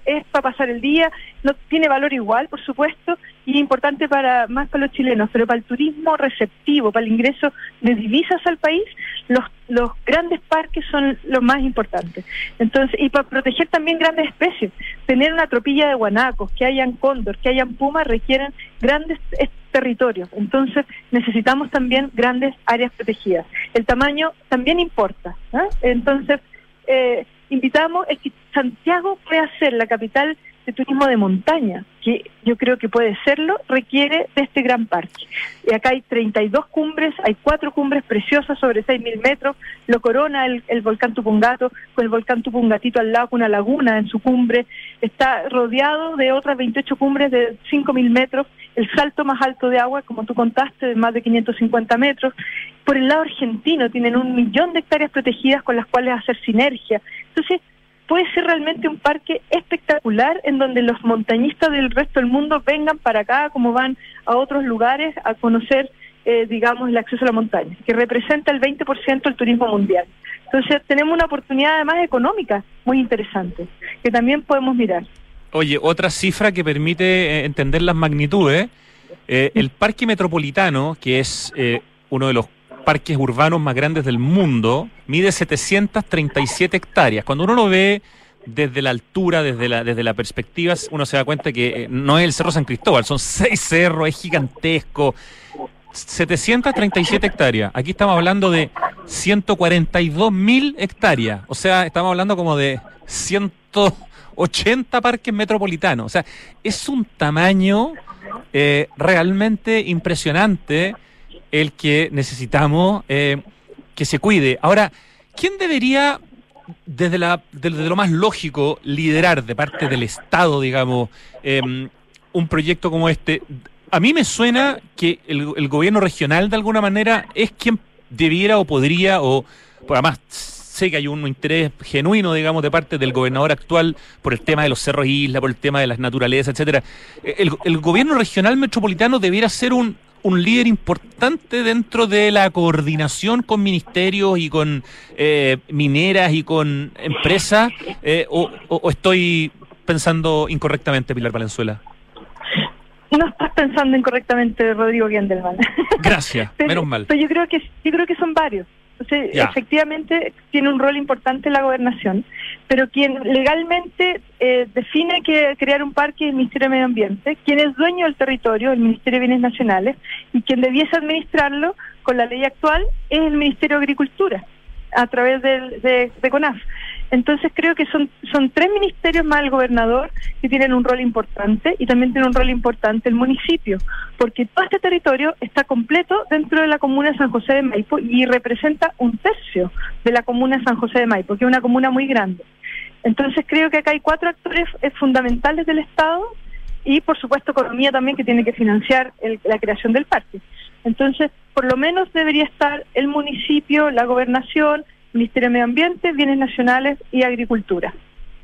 es, para pasar el día, no tiene valor igual, por supuesto, y importante para más para los chilenos, pero para el turismo receptivo, para el ingreso de divisas al país, los, los grandes parques son lo más importante. Entonces, y para proteger también grandes especies, tener una tropilla de guanacos, que hayan cóndor, que hayan pumas, requieren grandes territorios. Entonces, necesitamos también grandes áreas protegidas. El tamaño también importa. ¿eh? Entonces, eh, invitamos es que Santiago pueda ser la capital de turismo de montaña, que yo creo que puede serlo, requiere de este gran parque. Y acá hay 32 cumbres, hay cuatro cumbres preciosas sobre 6.000 metros, lo corona el, volcán Tupungato, con el volcán Tupungatito al lado, con una laguna en su cumbre, está rodeado de otras 28 cumbres de 5.000 metros, el salto más alto de agua, como tú contaste, de más de 550 metros. Por el lado argentino tienen un millón de hectáreas protegidas con las cuales hacer sinergia. Entonces, puede ser realmente un parque espectacular en donde los montañistas del resto del mundo vengan para acá como van a otros lugares a conocer, eh, digamos, el acceso a la montaña, que representa el 20% del turismo mundial. Entonces tenemos una oportunidad además económica muy interesante, que también podemos mirar. Oye, otra cifra que permite eh, entender las magnitudes, eh, el parque metropolitano, que es uno de los parques urbanos más grandes del mundo, mide 737 hectáreas. Cuando uno lo ve desde la altura, desde la, desde la perspectiva, uno se da cuenta que eh, no es el Cerro San Cristóbal, son seis cerros, es gigantesco. 737 hectáreas. Aquí estamos hablando de 142 mil hectáreas. O sea, estamos hablando como de 180 parques metropolitanos. O sea, es un tamaño eh, realmente impresionante el que necesitamos eh, que se cuide. Ahora, ¿quién debería, desde, la, desde lo más lógico, liderar de parte del Estado, digamos, em, un proyecto como este? A mí me suena que el, gobierno regional, de alguna manera, es quien debiera o podría, o por además sé que hay un interés genuino, digamos, de parte del gobernador actual por el tema de los cerros isla, por el tema de las naturalezas, etcétera. El, el gobierno regional metropolitano debiera ser un, un líder importante dentro de la coordinación con ministerios y con eh, mineras y con empresas, eh, o, estoy pensando incorrectamente, Pilar Valenzuela? No estás pensando incorrectamente, Rodrigo Gendelman. Gracias, menos mal. Pero yo creo que yo creo que son varios. Entonces, efectivamente, tiene un rol importante la gobernación, pero quien legalmente eh, define que crear un parque es el Ministerio de Medio Ambiente, quien es dueño del territorio, el Ministerio de Bienes Nacionales, y quien debiese administrarlo con la ley actual es el Ministerio de Agricultura, a través de, de CONAF. Entonces creo que son, son tres ministerios más el gobernador que tienen un rol importante y también tiene un rol importante el municipio, porque todo este territorio está completo dentro de la comuna de San José de Maipo y representa un tercio de la comuna de San José de Maipo, que es una comuna muy grande. Entonces creo que acá hay cuatro actores eh, fundamentales del Estado y por supuesto economía también que tiene que financiar la creación del parque. Entonces, por lo menos debería estar el municipio, la gobernación, Ministerio de Medio Ambiente, Bienes Nacionales y Agricultura.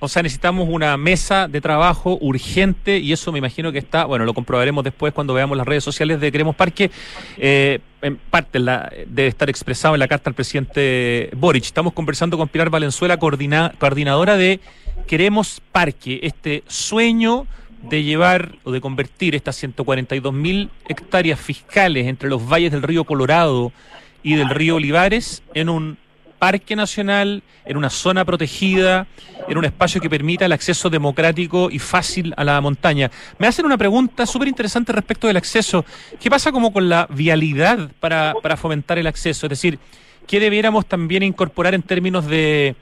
O sea, necesitamos una mesa de trabajo urgente y eso me imagino que está, bueno, lo comprobaremos después cuando veamos las redes sociales de Queremos Parque. Eh, en parte la, debe estar expresado en la carta al presidente Boric. Estamos conversando con Pilar Valenzuela, coordinadora de Queremos Parque, este sueño de llevar o de convertir estas 142 mil hectáreas fiscales entre los valles del río Colorado y del río Olivares en un parque nacional, en una zona protegida, en un espacio que permita el acceso democrático y fácil a la montaña. Me hacen una pregunta súper interesante respecto del acceso. ¿Qué pasa como con la vialidad para, para fomentar el acceso? Es decir, ¿qué debiéramos también incorporar en términos de,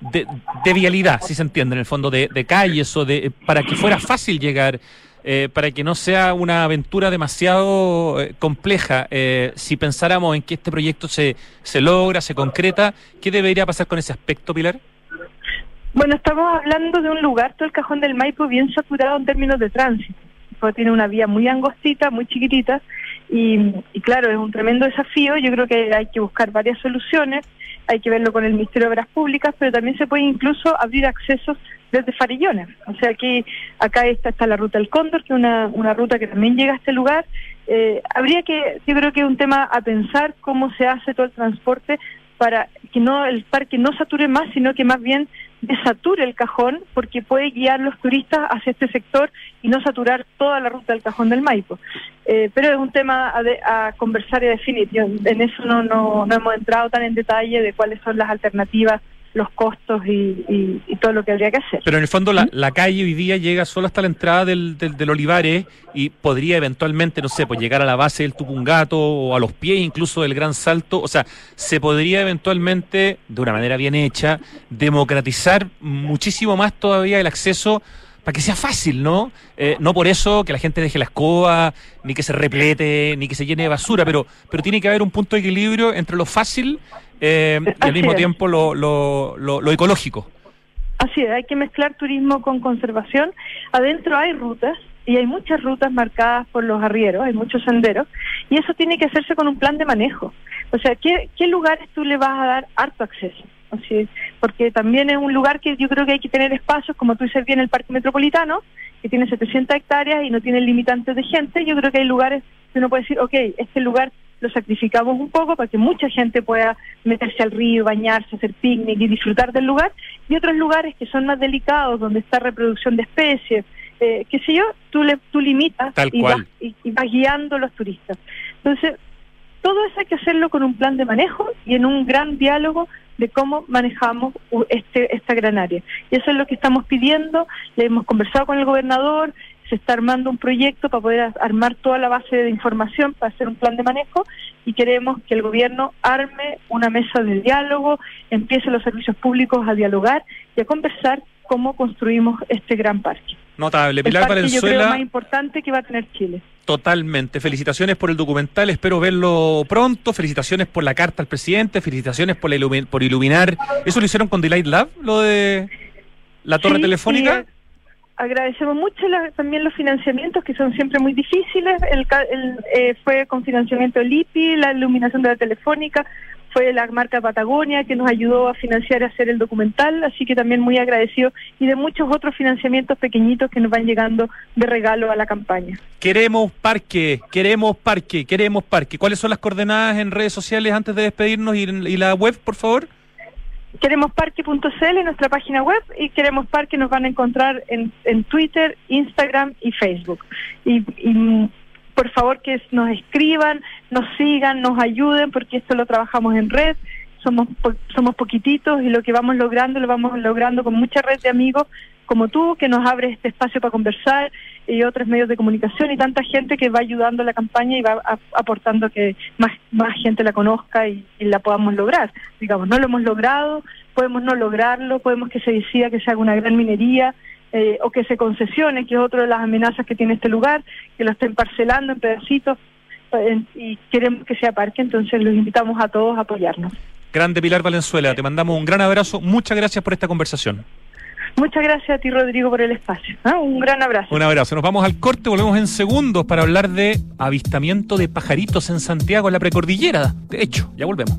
de, vialidad, si se entiende, en el fondo, de, de calles o de para que fuera fácil llegar eh, para que no sea una aventura demasiado eh, compleja. Eh, si pensáramos en que este proyecto se, se logra, se concreta, ¿qué debería pasar con ese aspecto, Pilar? Bueno, estamos hablando de un lugar, todo el cajón del Maipo, bien saturado en términos de tránsito. tiene una vía muy angostita, muy chiquitita, y, y claro, es un tremendo desafío. Yo creo que hay que buscar varias soluciones hay que verlo con el Ministerio de Obras Públicas, pero también se puede incluso abrir accesos desde Farillones. O sea, aquí acá está, está la ruta del Cóndor, que es una, una ruta que también llega a este lugar. Eh, habría que, yo creo que es un tema a pensar cómo se hace todo el transporte para que no el parque no sature más, sino que más bien desature el cajón, porque puede guiar los turistas hacia este sector y no saturar toda la ruta del cajón del Maipo. Eh, pero es un tema a, conversar y definir. en eso no, no, no hemos entrado tan en detalle de cuáles son las alternativas los costos y, todo lo que habría que hacer. Pero en el fondo la, la calle hoy día llega solo hasta la entrada del, del, Olivares y podría eventualmente, no sé, pues llegar a la base del Tupungato o a los pies incluso del Gran Salto. O sea, se podría eventualmente, de una manera bien hecha, democratizar muchísimo más todavía el acceso para que sea fácil, ¿no? Eh, no por eso que la gente deje la escoba, ni que se replete, ni que se llene de basura, pero, pero tiene que haber un punto de equilibrio entre lo fácil eh, y al mismo tiempo lo, lo, lo, ecológico. Así es, hay que mezclar turismo con conservación. Adentro hay rutas y hay muchas rutas marcadas por los arrieros, hay muchos senderos, y eso tiene que hacerse con un plan de manejo. O sea, ¿qué, qué lugares tú le vas a dar harto acceso? Así, porque también es un lugar que yo creo que hay que tener espacios, como tú dices bien, el Parque Metropolitano, que tiene 700 hectáreas y no tiene limitantes de gente. Yo creo que hay lugares que uno puede decir, ok, este lugar lo sacrificamos un poco para que mucha gente pueda meterse al río, bañarse, hacer picnic y disfrutar del lugar, y otros lugares que son más delicados, donde está reproducción de especies, eh, qué sé yo, tú, le, tú limitas y, Vas, y, y vas guiando a los turistas. Entonces, todo eso hay que hacerlo con un plan de manejo y en un gran diálogo de cómo manejamos este, esta gran área. Y eso es lo que estamos pidiendo, le hemos conversado con el gobernador, se está armando un proyecto para poder armar toda la base de información para hacer un plan de manejo y queremos que el gobierno arme una mesa de diálogo, empiece los servicios públicos a dialogar y a conversar cómo construimos este gran parque. Notable. Pilar el parque, Yo creo más importante que va a tener Chile. Totalmente. Felicitaciones por el documental, espero verlo pronto. Felicitaciones por la carta al presidente, felicitaciones por, por iluminar. ¿Eso lo hicieron con Delight Lab, lo de la torre telefónica? Sí, agradecemos mucho también los financiamientos que son siempre muy difíciles. El, eh, fue con financiamiento del IPI, la iluminación de la telefónica, fue la marca Patagonia que nos ayudó a financiar y hacer el documental, así que también muy agradecido y de muchos otros financiamientos pequeñitos que nos van llegando de regalo a la campaña. Queremos parque, queremos parque, queremos parque. ¿Cuáles son las coordenadas en redes sociales antes de despedirnos y la web, por favor? queremosparque.cl en nuestra página web y Queremos Parque nos van a encontrar en, en Twitter, Instagram y Facebook. Y, y, por favor que nos escriban, nos sigan, nos ayuden porque esto lo trabajamos en red. Somos somos poquititos y lo que vamos logrando lo vamos logrando con mucha red de amigos como tú que nos abre este espacio para conversar y otros medios de comunicación y tanta gente que va ayudando a la campaña y va aportando que más, más gente la conozca y, la podamos lograr. Digamos, no lo hemos logrado, podemos no lograrlo, podemos que se decida que se haga una gran minería eh, o que se concesione, que es otra de las amenazas que tiene este lugar, que lo estén parcelando en pedacitos eh, y queremos que sea parque, entonces los invitamos a todos a apoyarnos. Grande Pilar Valenzuela, te mandamos un gran abrazo, muchas gracias por esta conversación. Muchas gracias a ti, Rodrigo, por el espacio. ¿ah? Un gran abrazo. Un abrazo. Nos vamos al corte, volvemos en segundos para hablar de avistamiento de pajaritos en Santiago, en la precordillera. De hecho, ya volvemos.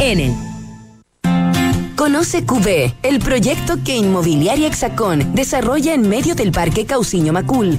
Enel. Conoce QB, el proyecto que Inmobiliaria Hexacón desarrolla en medio del Parque Cauciño Macul,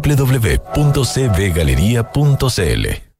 www.cbgalería.cl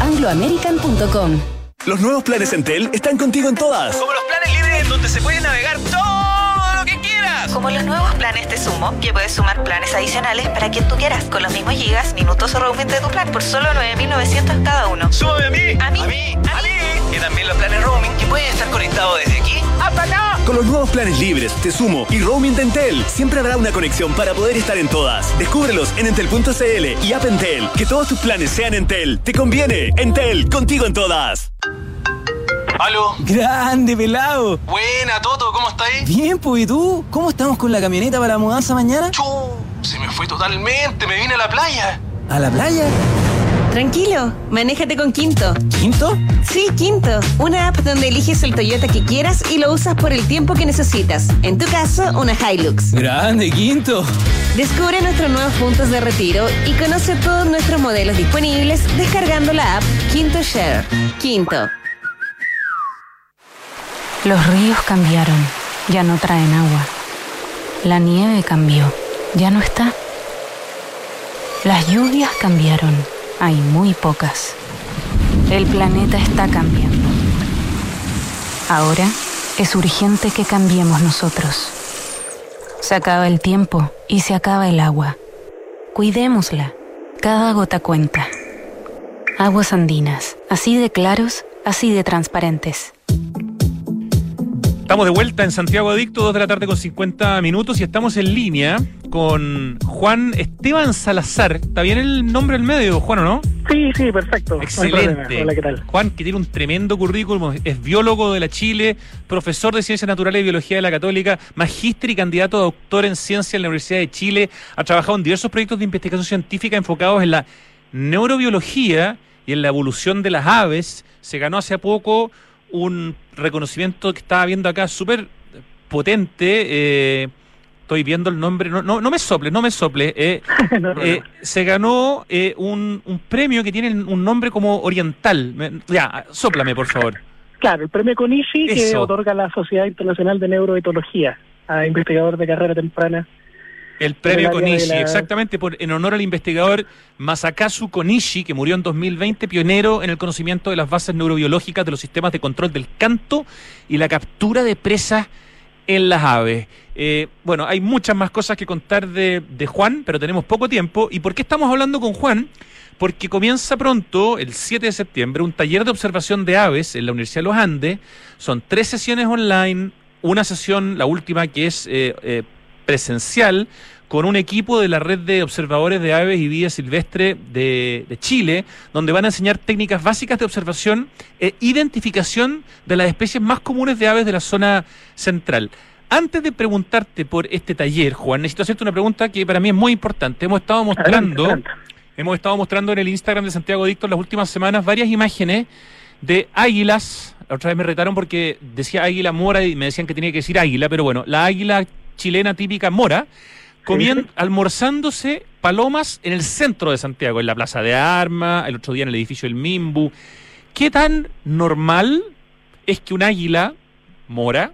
angloamerican.com. Los nuevos planes Entel están contigo en todas. Como los planes libres donde se puede navegar todo lo que quieras. Como los nuevos planes de Sumo, que puedes sumar planes adicionales para quien tú quieras, con los mismos gigas, minutos o roaming de tu plan por solo 9.900 cada uno. ¡Súbame a mí! ¡A mí! ¡A mí! ¡A mí! Y también los planes roaming, que pueden estar conectados desde aquí hasta acá. Con los nuevos planes libres, Te Sumo y Roaming de Entel, siempre habrá una conexión para poder estar en todas. Descúbrelos en entel.cl y App Entel. Que todos tus planes sean Entel. ¿Te conviene? Entel, contigo en todas. ¿Aló? Grande, pelado. Buena, Toto, ¿cómo estáis? Bien, pues, ¿y tú? ¿Cómo estamos con la camioneta para la mudanza mañana? Chu, se me fue totalmente, me vine a la playa. ¿A la playa? Tranquilo, manéjate con Quinto. ¿Quinto? Sí, Quinto. Una app donde eliges el Toyota que quieras y lo usas por el tiempo que necesitas. En tu caso, una Hilux. Grande, Quinto. Descubre nuestros nuevos puntos de retiro y conoce todos nuestros modelos disponibles descargando la app Quinto Share. Quinto. Los ríos cambiaron, ya no traen agua. La nieve cambió, ya no está. Las lluvias cambiaron hay muy pocas. El planeta está cambiando. Ahora es urgente que cambiemos nosotros. Se acaba el tiempo y se acaba el agua. Cuidémosla. Cada gota cuenta. Aguas andinas, así de claros, así de transparentes. Estamos de vuelta en Santiago Adicto, 2 de la tarde con 50 minutos y estamos en línea con Juan Esteban Salazar. ¿Está bien el nombre del medio, Juan, o no? Sí, sí, perfecto. Excelente. Hola, ¿qué tal? Juan, que tiene un tremendo currículum, es biólogo de la Chile, profesor de Ciencias Naturales y Biología de la Católica, magíster y candidato a doctor en Ciencia en la Universidad de Chile. Ha trabajado en diversos proyectos de investigación científica enfocados en la neurobiología y en la evolución de las aves. Se ganó hace poco un reconocimiento que estaba viendo acá súper potente. Eh, estoy viendo el nombre, no, no, me sople, no me sople. Eh, eh, se ganó un, un, premio que tiene un nombre como oriental. Ya, sóplame, por favor. Claro, el premio CONICI que otorga la Sociedad Internacional de Neuroetología a investigador de carrera temprana el premio Konishi, exactamente, por, en honor al investigador Masakazu Konishi, que murió en 2020, pionero en el conocimiento de las bases neurobiológicas de los sistemas de control del canto y la captura de presas en las aves. Eh, bueno, hay muchas más cosas que contar de, de Juan, pero tenemos poco tiempo. ¿Y por qué estamos hablando con Juan? Porque comienza pronto, el 7 de septiembre, un taller de observación de aves en la Universidad de los Andes. Son tres sesiones online, una sesión, la última, que es eh, eh, presencial con un equipo de la red de observadores de aves y vida silvestre de, Chile, donde van a enseñar técnicas básicas de observación e identificación de las especies más comunes de aves de la zona central. Antes de preguntarte por este taller, Juan, necesito hacerte una pregunta que para mí es muy importante. Hemos estado mostrando, hemos estado mostrando en el Instagram de Santiago Dicto en las últimas semanas varias imágenes de águilas. La otra vez me retaron porque decía águila mora y me decían que tenía que decir águila, pero bueno, la águila chilena típica mora, comiendo, almorzándose palomas en el centro de Santiago, en la Plaza de Armas, el otro día en el edificio del Mimbu. ¿Qué tan normal es que un águila mora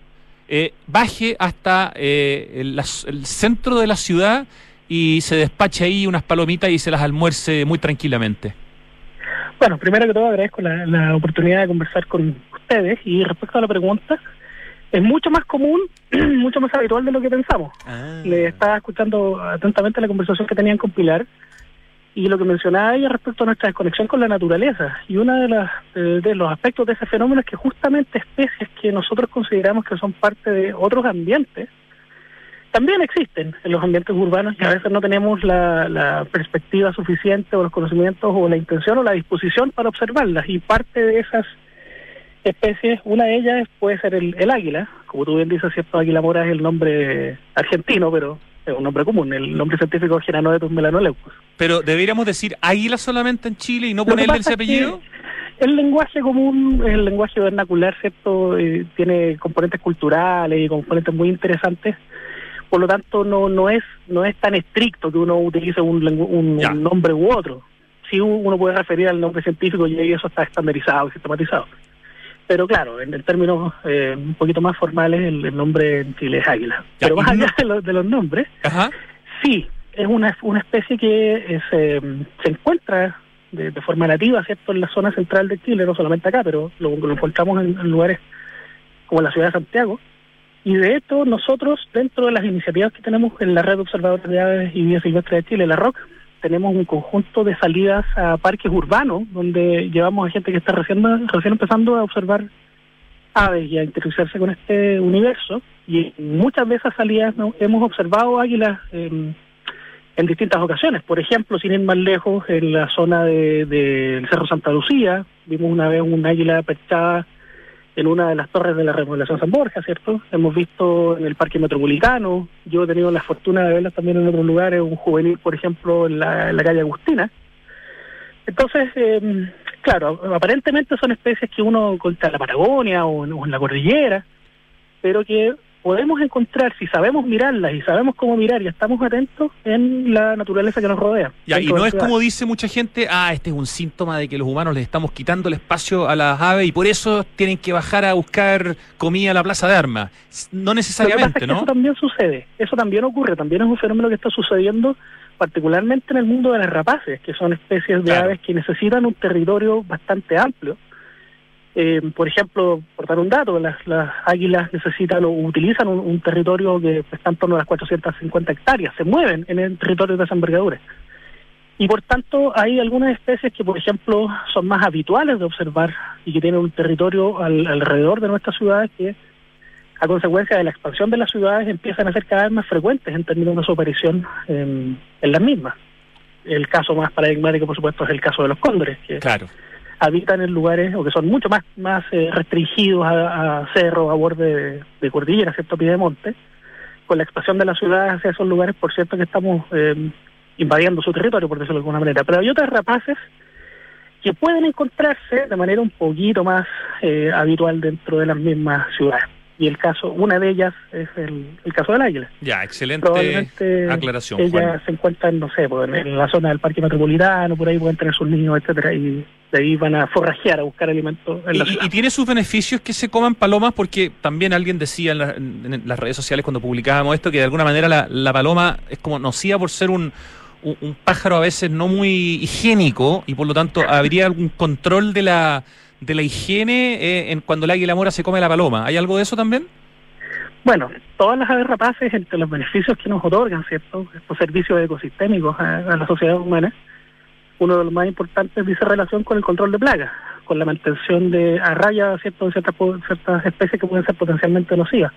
eh, baje hasta eh, el, centro de la ciudad y se despache ahí unas palomitas y se las almuerce muy tranquilamente? Bueno, primero que todo agradezco la oportunidad de conversar con ustedes y respecto a la pregunta, es mucho más común, mucho más habitual de lo que pensamos. Ah. Le estaba escuchando atentamente la conversación que tenían con Pilar y lo que mencionaba ella respecto a nuestra desconexión con la naturaleza. Y uno de, las, de, de los aspectos de ese fenómeno es que justamente especies que nosotros consideramos que son parte de otros ambientes, también existen en los ambientes urbanos y a veces no tenemos la, la perspectiva suficiente o los conocimientos o la intención o la disposición para observarlas. Y parte de esas especies, una de ellas puede ser el, el águila, como tú bien dices, cierto, águila mora es el nombre argentino, pero es un nombre común, el nombre científico es Geranodetus melanoleucus. Pero deberíamos decir águila solamente en Chile y no ponerle ese es apellido. El lenguaje común, el lenguaje vernacular, ¿cierto? Eh, tiene componentes culturales y componentes muy interesantes. Por lo tanto, no no es no es tan estricto que uno utilice un, un, un nombre u otro. Sí uno puede referir al nombre científico y eso está estandarizado y sistematizado. Pero claro, en, en términos eh, un poquito más formales, el, el nombre en Chile es águila. Pero más allá de, los- de los nombres, sí, es una, una especie que eh, se, se encuentra de, de forma nativa, ¿cierto?, en la zona central de Chile, no solamente acá, pero lo, lo encontramos en, en lugares como la ciudad de Santiago. Y de hecho, nosotros, dentro de las iniciativas que tenemos en la Red de Observadores de Aves y Vida Silvestre de Chile, la ROC, tenemos un conjunto de salidas a parques urbanos, donde llevamos a gente que está recién, recién empezando a observar aves y a interesarse con este universo. Y muchas de esas salidas ¿no? hemos observado águilas en, distintas ocasiones. Por ejemplo, sin ir más lejos, en la zona del de, del Cerro Santa Lucía, vimos una vez un águila perchada en una de las torres de la remodelación San Borja, ¿cierto? Hemos visto en el Parque Metropolitano, yo he tenido la fortuna de verlas también en otros lugares, un juvenil, por ejemplo, en la, en la calle Agustina. Entonces, eh, claro, aparentemente son especies que uno encuentra en la Patagonia o en, o en la cordillera, pero que podemos encontrar, si sabemos mirarlas y sabemos cómo mirar y estamos atentos en la naturaleza que nos rodea. Ya, y no es ciudad. como dice mucha gente, ah, este es un síntoma de que los humanos les estamos quitando el espacio a las aves y por eso tienen que bajar a buscar comida a la plaza de armas. No es necesariamente, que ¿no? Eso también sucede, eso también ocurre, también es un fenómeno que está sucediendo particularmente en el mundo de las rapaces, que son especies de aves que necesitan un territorio bastante amplio. Eh, por ejemplo, por dar un dato, las, las águilas necesitan o utilizan un, territorio que está en torno a las 450 hectáreas, se mueven en el territorio de esa envergadura. Y por tanto, hay algunas especies que, por ejemplo, son más habituales de observar y que tienen un territorio al- alrededor de nuestras ciudades que, a consecuencia de la expansión de las ciudades, empiezan a ser cada vez más frecuentes en términos de su aparición en, en las mismas. El caso más paradigmático, por supuesto, es el caso de los cóndores, que Claro. Habitan en lugares o que son mucho más más eh, restringidos a, cerros, a borde de, de cordillera, ¿cierto? Pie de monte. Con la expansión de las ciudades hacia esos lugares, por cierto, que estamos eh, invadiendo su territorio, por decirlo de alguna manera. Pero hay otras rapaces que pueden encontrarse de manera un poquito más eh, habitual dentro de las mismas ciudades. Y el caso, una de ellas es el, el caso del águila. Ya, excelente Probablemente aclaración, ella Juan. se encuentran, no sé, pues, en, la zona del parque metropolitano, por ahí pueden tener sus niños, etcétera, y de ahí van a forrajear, a buscar alimentos en la Y, ciudad. y tiene sus beneficios que se coman palomas porque también alguien decía en, la- en- las redes sociales cuando publicábamos esto que de alguna manera la, la paloma es como nociva por ser un, un, un pájaro a veces no muy higiénico y por lo tanto habría algún control de la de la higiene eh, en cuando el águila mora se come la paloma. ¿Hay algo de eso también? Bueno, todas las aves rapaces, entre los beneficios que nos otorgan, ¿cierto? Estos servicios ecosistémicos a, la sociedad humana, uno de los más importantes dice relación con el control de plagas, con la mantención de a raya, ¿cierto? De ciertas, ciertas especies que pueden ser potencialmente nocivas.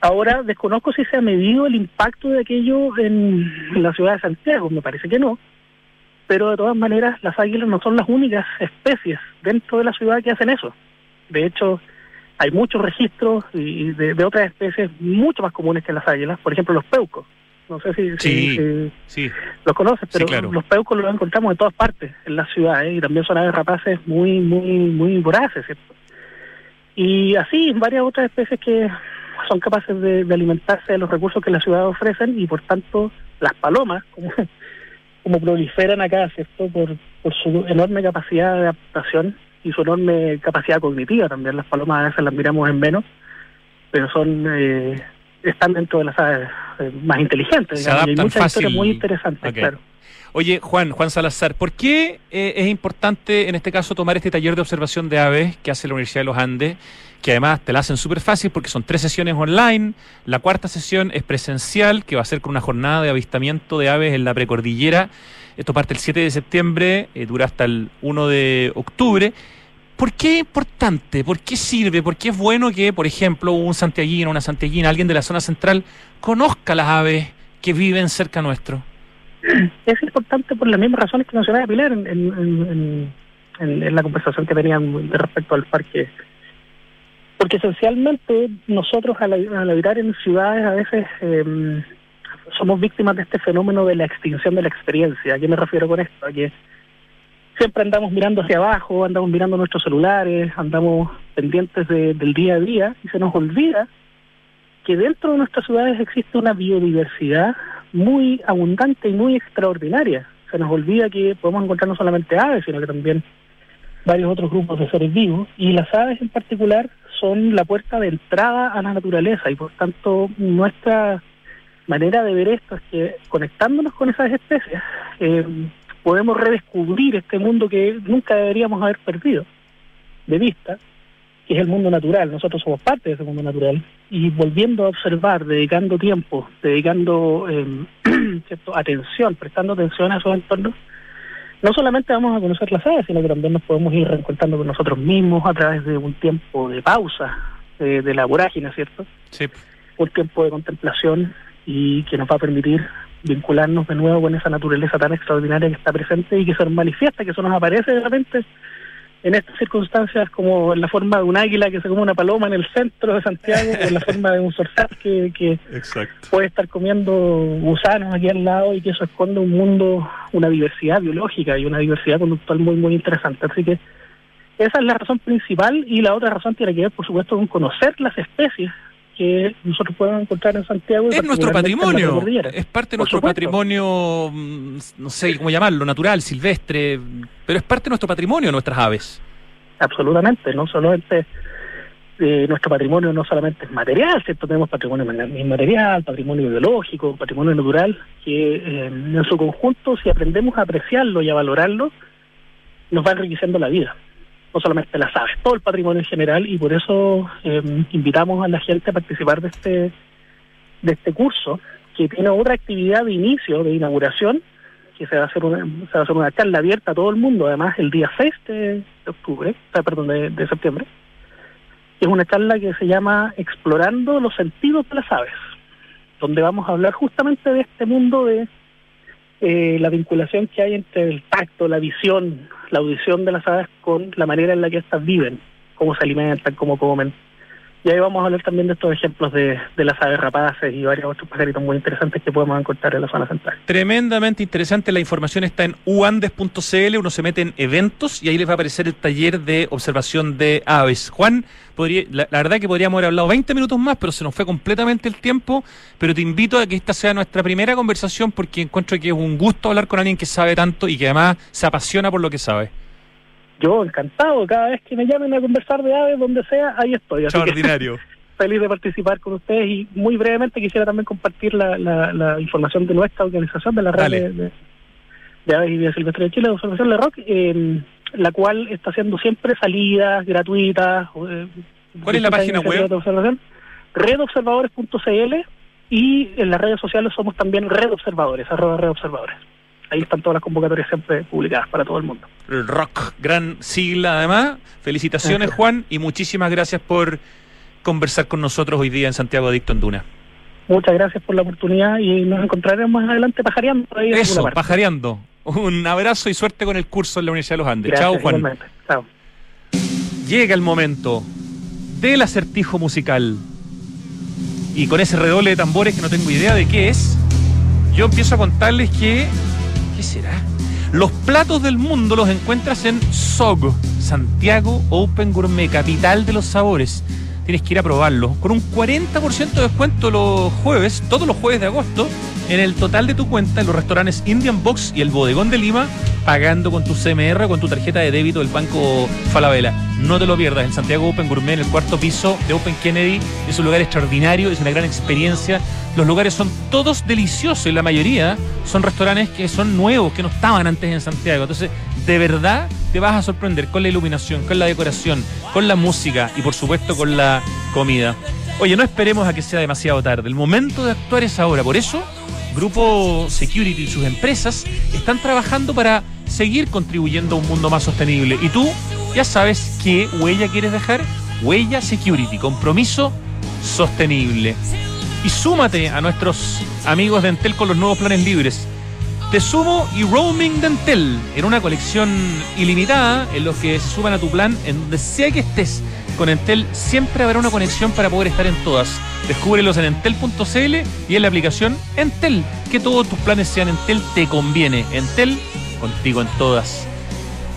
Ahora, desconozco si se ha medido el impacto de aquello en la ciudad de Santiago, me parece que no, pero de todas maneras las águilas no son las únicas especies dentro de la ciudad que hacen eso. De hecho, hay muchos registros y de, de otras especies mucho más comunes que las águilas, por ejemplo los peucos. No sé si, si- Sí, si sí. los conoces, pero claro. los peucos los encontramos en todas partes en las ciudades y también son aves rapaces muy, muy, muy voraces, ¿cierto? Y así varias otras especies que son capaces de, de alimentarse de los recursos que las ciudades ofrecen y por tanto las palomas, como, como proliferan acá, ¿cierto? Por, por su enorme capacidad de adaptación y su enorme capacidad cognitiva también. Las palomas a veces las miramos en menos, pero son eh, están dentro de las aves eh, más inteligentes. Se hay muchas fácil. historias muy interesantes, claro. Oye, Juan, Juan Salazar, ¿por qué eh, es importante en este caso tomar este taller de observación de aves que hace la Universidad de los Andes? Que además te la hacen súper fácil porque son tres sesiones online. La cuarta sesión es presencial, que va a ser con una jornada de avistamiento de aves en la precordillera. Esto parte el 7 de septiembre, eh, dura hasta el 1 de octubre. ¿Por qué es importante? ¿Por qué sirve? ¿Por qué es bueno que, por ejemplo, un santiaguino, una santiaguina, alguien de la zona central, conozca las aves que viven cerca nuestro? Es importante por las mismas razones que mencionaba Pilar en, en, en, en la conversación que tenían respecto al parque. Porque esencialmente nosotros al, al habitar en ciudades a veces eh, somos víctimas de este fenómeno de la extinción de la experiencia. ¿A qué me refiero con esto? A que siempre andamos mirando hacia abajo, andamos mirando nuestros celulares, andamos pendientes de, del día a día y se nos olvida que dentro de nuestras ciudades existe una biodiversidad muy abundante y muy extraordinaria. Se nos olvida que podemos encontrar no solamente aves, sino que también varios otros grupos de seres vivos y las aves en particular son la puerta de entrada a la naturaleza y por tanto nuestra manera de ver esto es que conectándonos con esas especies eh, podemos redescubrir este mundo que nunca deberíamos haber perdido de vista, que es el mundo natural. Nosotros somos parte de ese mundo natural. Y volviendo a observar, dedicando tiempo, dedicando eh, atención, prestando atención a esos entornos, no solamente vamos a conocer las aves, sino que también nos podemos ir reencontrando con nosotros mismos a través de un tiempo de pausa, de, de la vorágine, ¿cierto? Sí. Un tiempo de contemplación y que nos va a permitir vincularnos de nuevo con esa naturaleza tan extraordinaria que está presente y que se manifiesta, que eso nos aparece de repente en estas circunstancias como en la forma de un águila que se come una paloma en el centro de Santiago, o en la forma de un zorzal que, que puede estar comiendo gusanos aquí al lado y que eso esconde un mundo, una diversidad biológica y una diversidad conductual muy, muy interesante. Así que esa es la razón principal y la otra razón tiene que ver, por supuesto, con conocer las especies que nosotros podemos encontrar en Santiago. Es nuestro patrimonio, es parte de nuestro patrimonio, mm, no sé cómo llamarlo, natural, silvestre, pero es parte de nuestro patrimonio, nuestras aves. Absolutamente, no solamente eh, nuestro patrimonio no solamente es material, ¿cierto? Tenemos patrimonio inmaterial, patrimonio biológico, patrimonio natural, que eh, en su conjunto, si aprendemos a apreciarlo y a valorarlo, nos va enriqueciendo la vida no solamente las aves, todo el patrimonio en general y por eso eh, invitamos a la gente a participar de este de este curso que tiene otra actividad de inicio, de inauguración, que se va a hacer una, se va a hacer una charla abierta a todo el mundo, además el día 6 de, octubre, perdón, de, de septiembre. Es una charla que se llama Explorando los sentidos de las aves, donde vamos a hablar justamente de este mundo de eh, la vinculación que hay entre el tacto, la visión, la audición de las aves con la manera en la que éstas viven, cómo se alimentan, cómo comen. Y ahí vamos a hablar también de estos ejemplos de, de las aves rapaces y varios otros pajaritos muy interesantes que podemos encontrar en la zona central. Tremendamente interesante, la información está en uandes.cl, uno se mete en eventos y ahí les va a aparecer el taller de observación de aves. Juan, podría, la, la verdad que podríamos haber hablado 20 minutos más, pero se nos fue completamente el tiempo, pero te invito a que esta sea nuestra primera conversación porque encuentro que es un gusto hablar con alguien que sabe tanto y que además se apasiona por lo que sabe yo encantado, cada vez que me llamen a conversar de aves, donde sea, ahí estoy. Así Extraordinario. feliz de participar con ustedes y muy brevemente quisiera también compartir la, la, la información de nuestra organización, de la red de, de, aves y vida silvestre de Chile, de observación de rock, eh, la cual está haciendo siempre salidas gratuitas. Eh, ¿Cuál es la página web? De observación, redobservadores.cl y en las redes sociales somos también redobservadores, arroba redobservadores ahí están todas las convocatorias siempre publicadas para todo el mundo. Rock, gran sigla además. Felicitaciones Juan y muchísimas gracias por conversar con nosotros hoy día en Santiago Adicto en Duna. Muchas gracias por la oportunidad y nos encontraremos más adelante pajareando. Ahí Eso, pajareando. Un abrazo y suerte con el curso en la Universidad de los Andes. Chao Juan. Chao. Llega el momento del acertijo musical. Y con ese redoble de tambores que no tengo idea de qué es, yo empiezo a contarles que ¿Qué será? Los platos del mundo los encuentras en SOG, Santiago Open Gourmet, capital de los sabores. Tienes que ir a probarlo. Con un 40% de descuento los jueves, todos los jueves de agosto, en el total de tu cuenta en los restaurantes Indian Box y el Bodegón de Lima, pagando con tu CMR o con tu tarjeta de débito del Banco Falabella. No te lo pierdas, en Santiago Open Gourmet, en el cuarto piso de Open Kennedy. Es un lugar extraordinario, es una gran experiencia. Los lugares son todos deliciosos y la mayoría son restaurantes que son nuevos, que no estaban antes en Santiago. Entonces, de verdad te vas a sorprender con la iluminación, con la decoración, con la música y por supuesto con la comida. Oye, no esperemos a que sea demasiado tarde. El momento de actuar es ahora. Por eso Grupo Security y sus empresas están trabajando para seguir contribuyendo a un mundo más sostenible. Y tú ya sabes qué huella quieres dejar. Huella Security, compromiso sostenible. Y súmate a nuestros amigos de Entel con los nuevos planes libres. Te sumo y roaming de Entel en una colección ilimitada en los que se suban a tu plan en donde sea que estés. Con Entel siempre habrá una conexión para poder estar en todas. Descúbrelos en entel.cl y en la aplicación Entel. Que todos tus planes sean Entel te conviene. Entel, contigo en todas.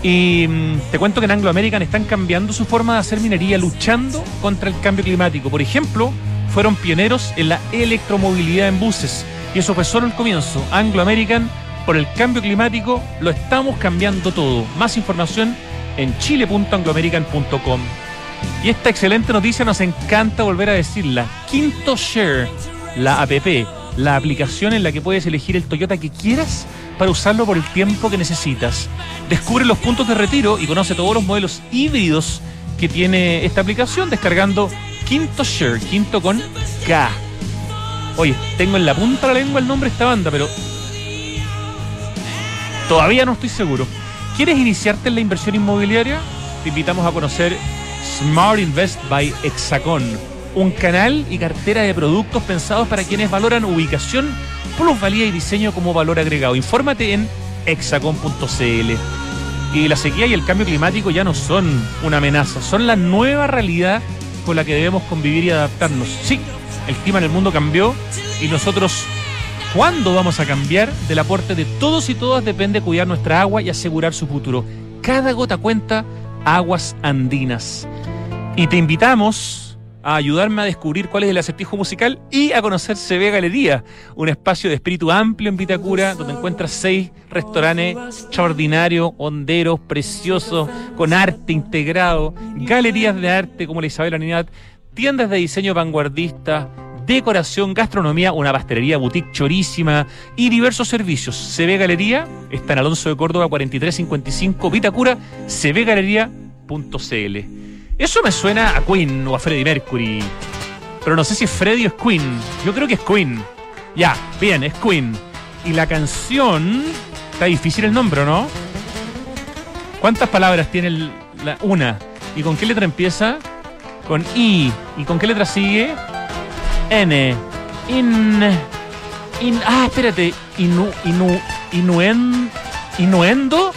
Y mm, te cuento que en Anglo American están cambiando su forma de hacer minería luchando contra el cambio climático. Por ejemplo, fueron pioneros en la electromovilidad en buses. Y eso fue solo el comienzo. Anglo American, por el cambio climático, lo estamos cambiando todo. Más información en chile.angloamerican.com. Y esta excelente noticia nos encanta volver a decirla. Quinto Share, la APP, la aplicación en la que puedes elegir el Toyota que quieras para usarlo por el tiempo que necesitas. Descubre los puntos de retiro y conoce todos los modelos híbridos que tiene esta aplicación descargando Quinto Share, quinto con K. Oye, tengo en la punta de la lengua el nombre de esta banda, pero todavía no estoy seguro. ¿Quieres iniciarte en la inversión inmobiliaria? Te invitamos a conocer Smart Invest by Hexacon, un canal y cartera de productos pensados para quienes valoran ubicación, plusvalía y diseño como valor agregado. Infórmate en hexacon.cl. Y la sequía y el cambio climático ya no son una amenaza, son la nueva realidad con la que debemos convivir y adaptarnos. Sí, el clima en el mundo cambió y nosotros, ¿cuándo vamos a cambiar? Del aporte de todos y todas depende cuidar nuestra agua y asegurar su futuro. Cada gota cuenta, aguas andinas. Y te invitamos a ayudarme a descubrir cuál es el acertijo musical y a conocer CB Galería, un espacio de espíritu amplio en Vitacura, donde encuentras seis restaurantes extraordinarios, honderos, preciosos, con arte integrado, galerías de arte como la Isabel Unidad, tiendas de diseño vanguardista, decoración, gastronomía, una pastelería boutique chorísima y diversos servicios. CB Galería está en Alonso de Córdoba 4355 Vitacura, cbgalería.cl. Eso me suena a Queen o a Freddie Mercury. Pero no sé si es Freddie es Queen. Yo creo que es Queen. Ya, bien, es Queen. Y la canción. Está difícil el nombre, ¿no? ¿Cuántas palabras tiene el- la, una? ¿Y con qué letra empieza? Con I. ¿Y con qué letra sigue? N. In. in ah, espérate. Inu. Inu. Inuen, inuendo.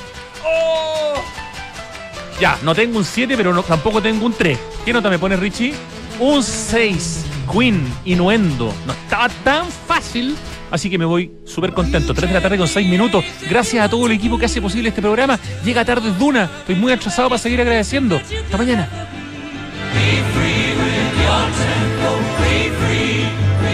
Ya, no tengo un 7, pero no, tampoco tengo un 3. ¿Qué nota me pone Richie? Un 6. Queen, Innuendo. No estaba tan fácil. Así que me voy súper contento. 3 de la tarde con 6 minutos. Gracias a todo el equipo que hace posible este programa. Llega tarde Duna. Estoy muy atrasado para seguir agradeciendo. Hasta mañana.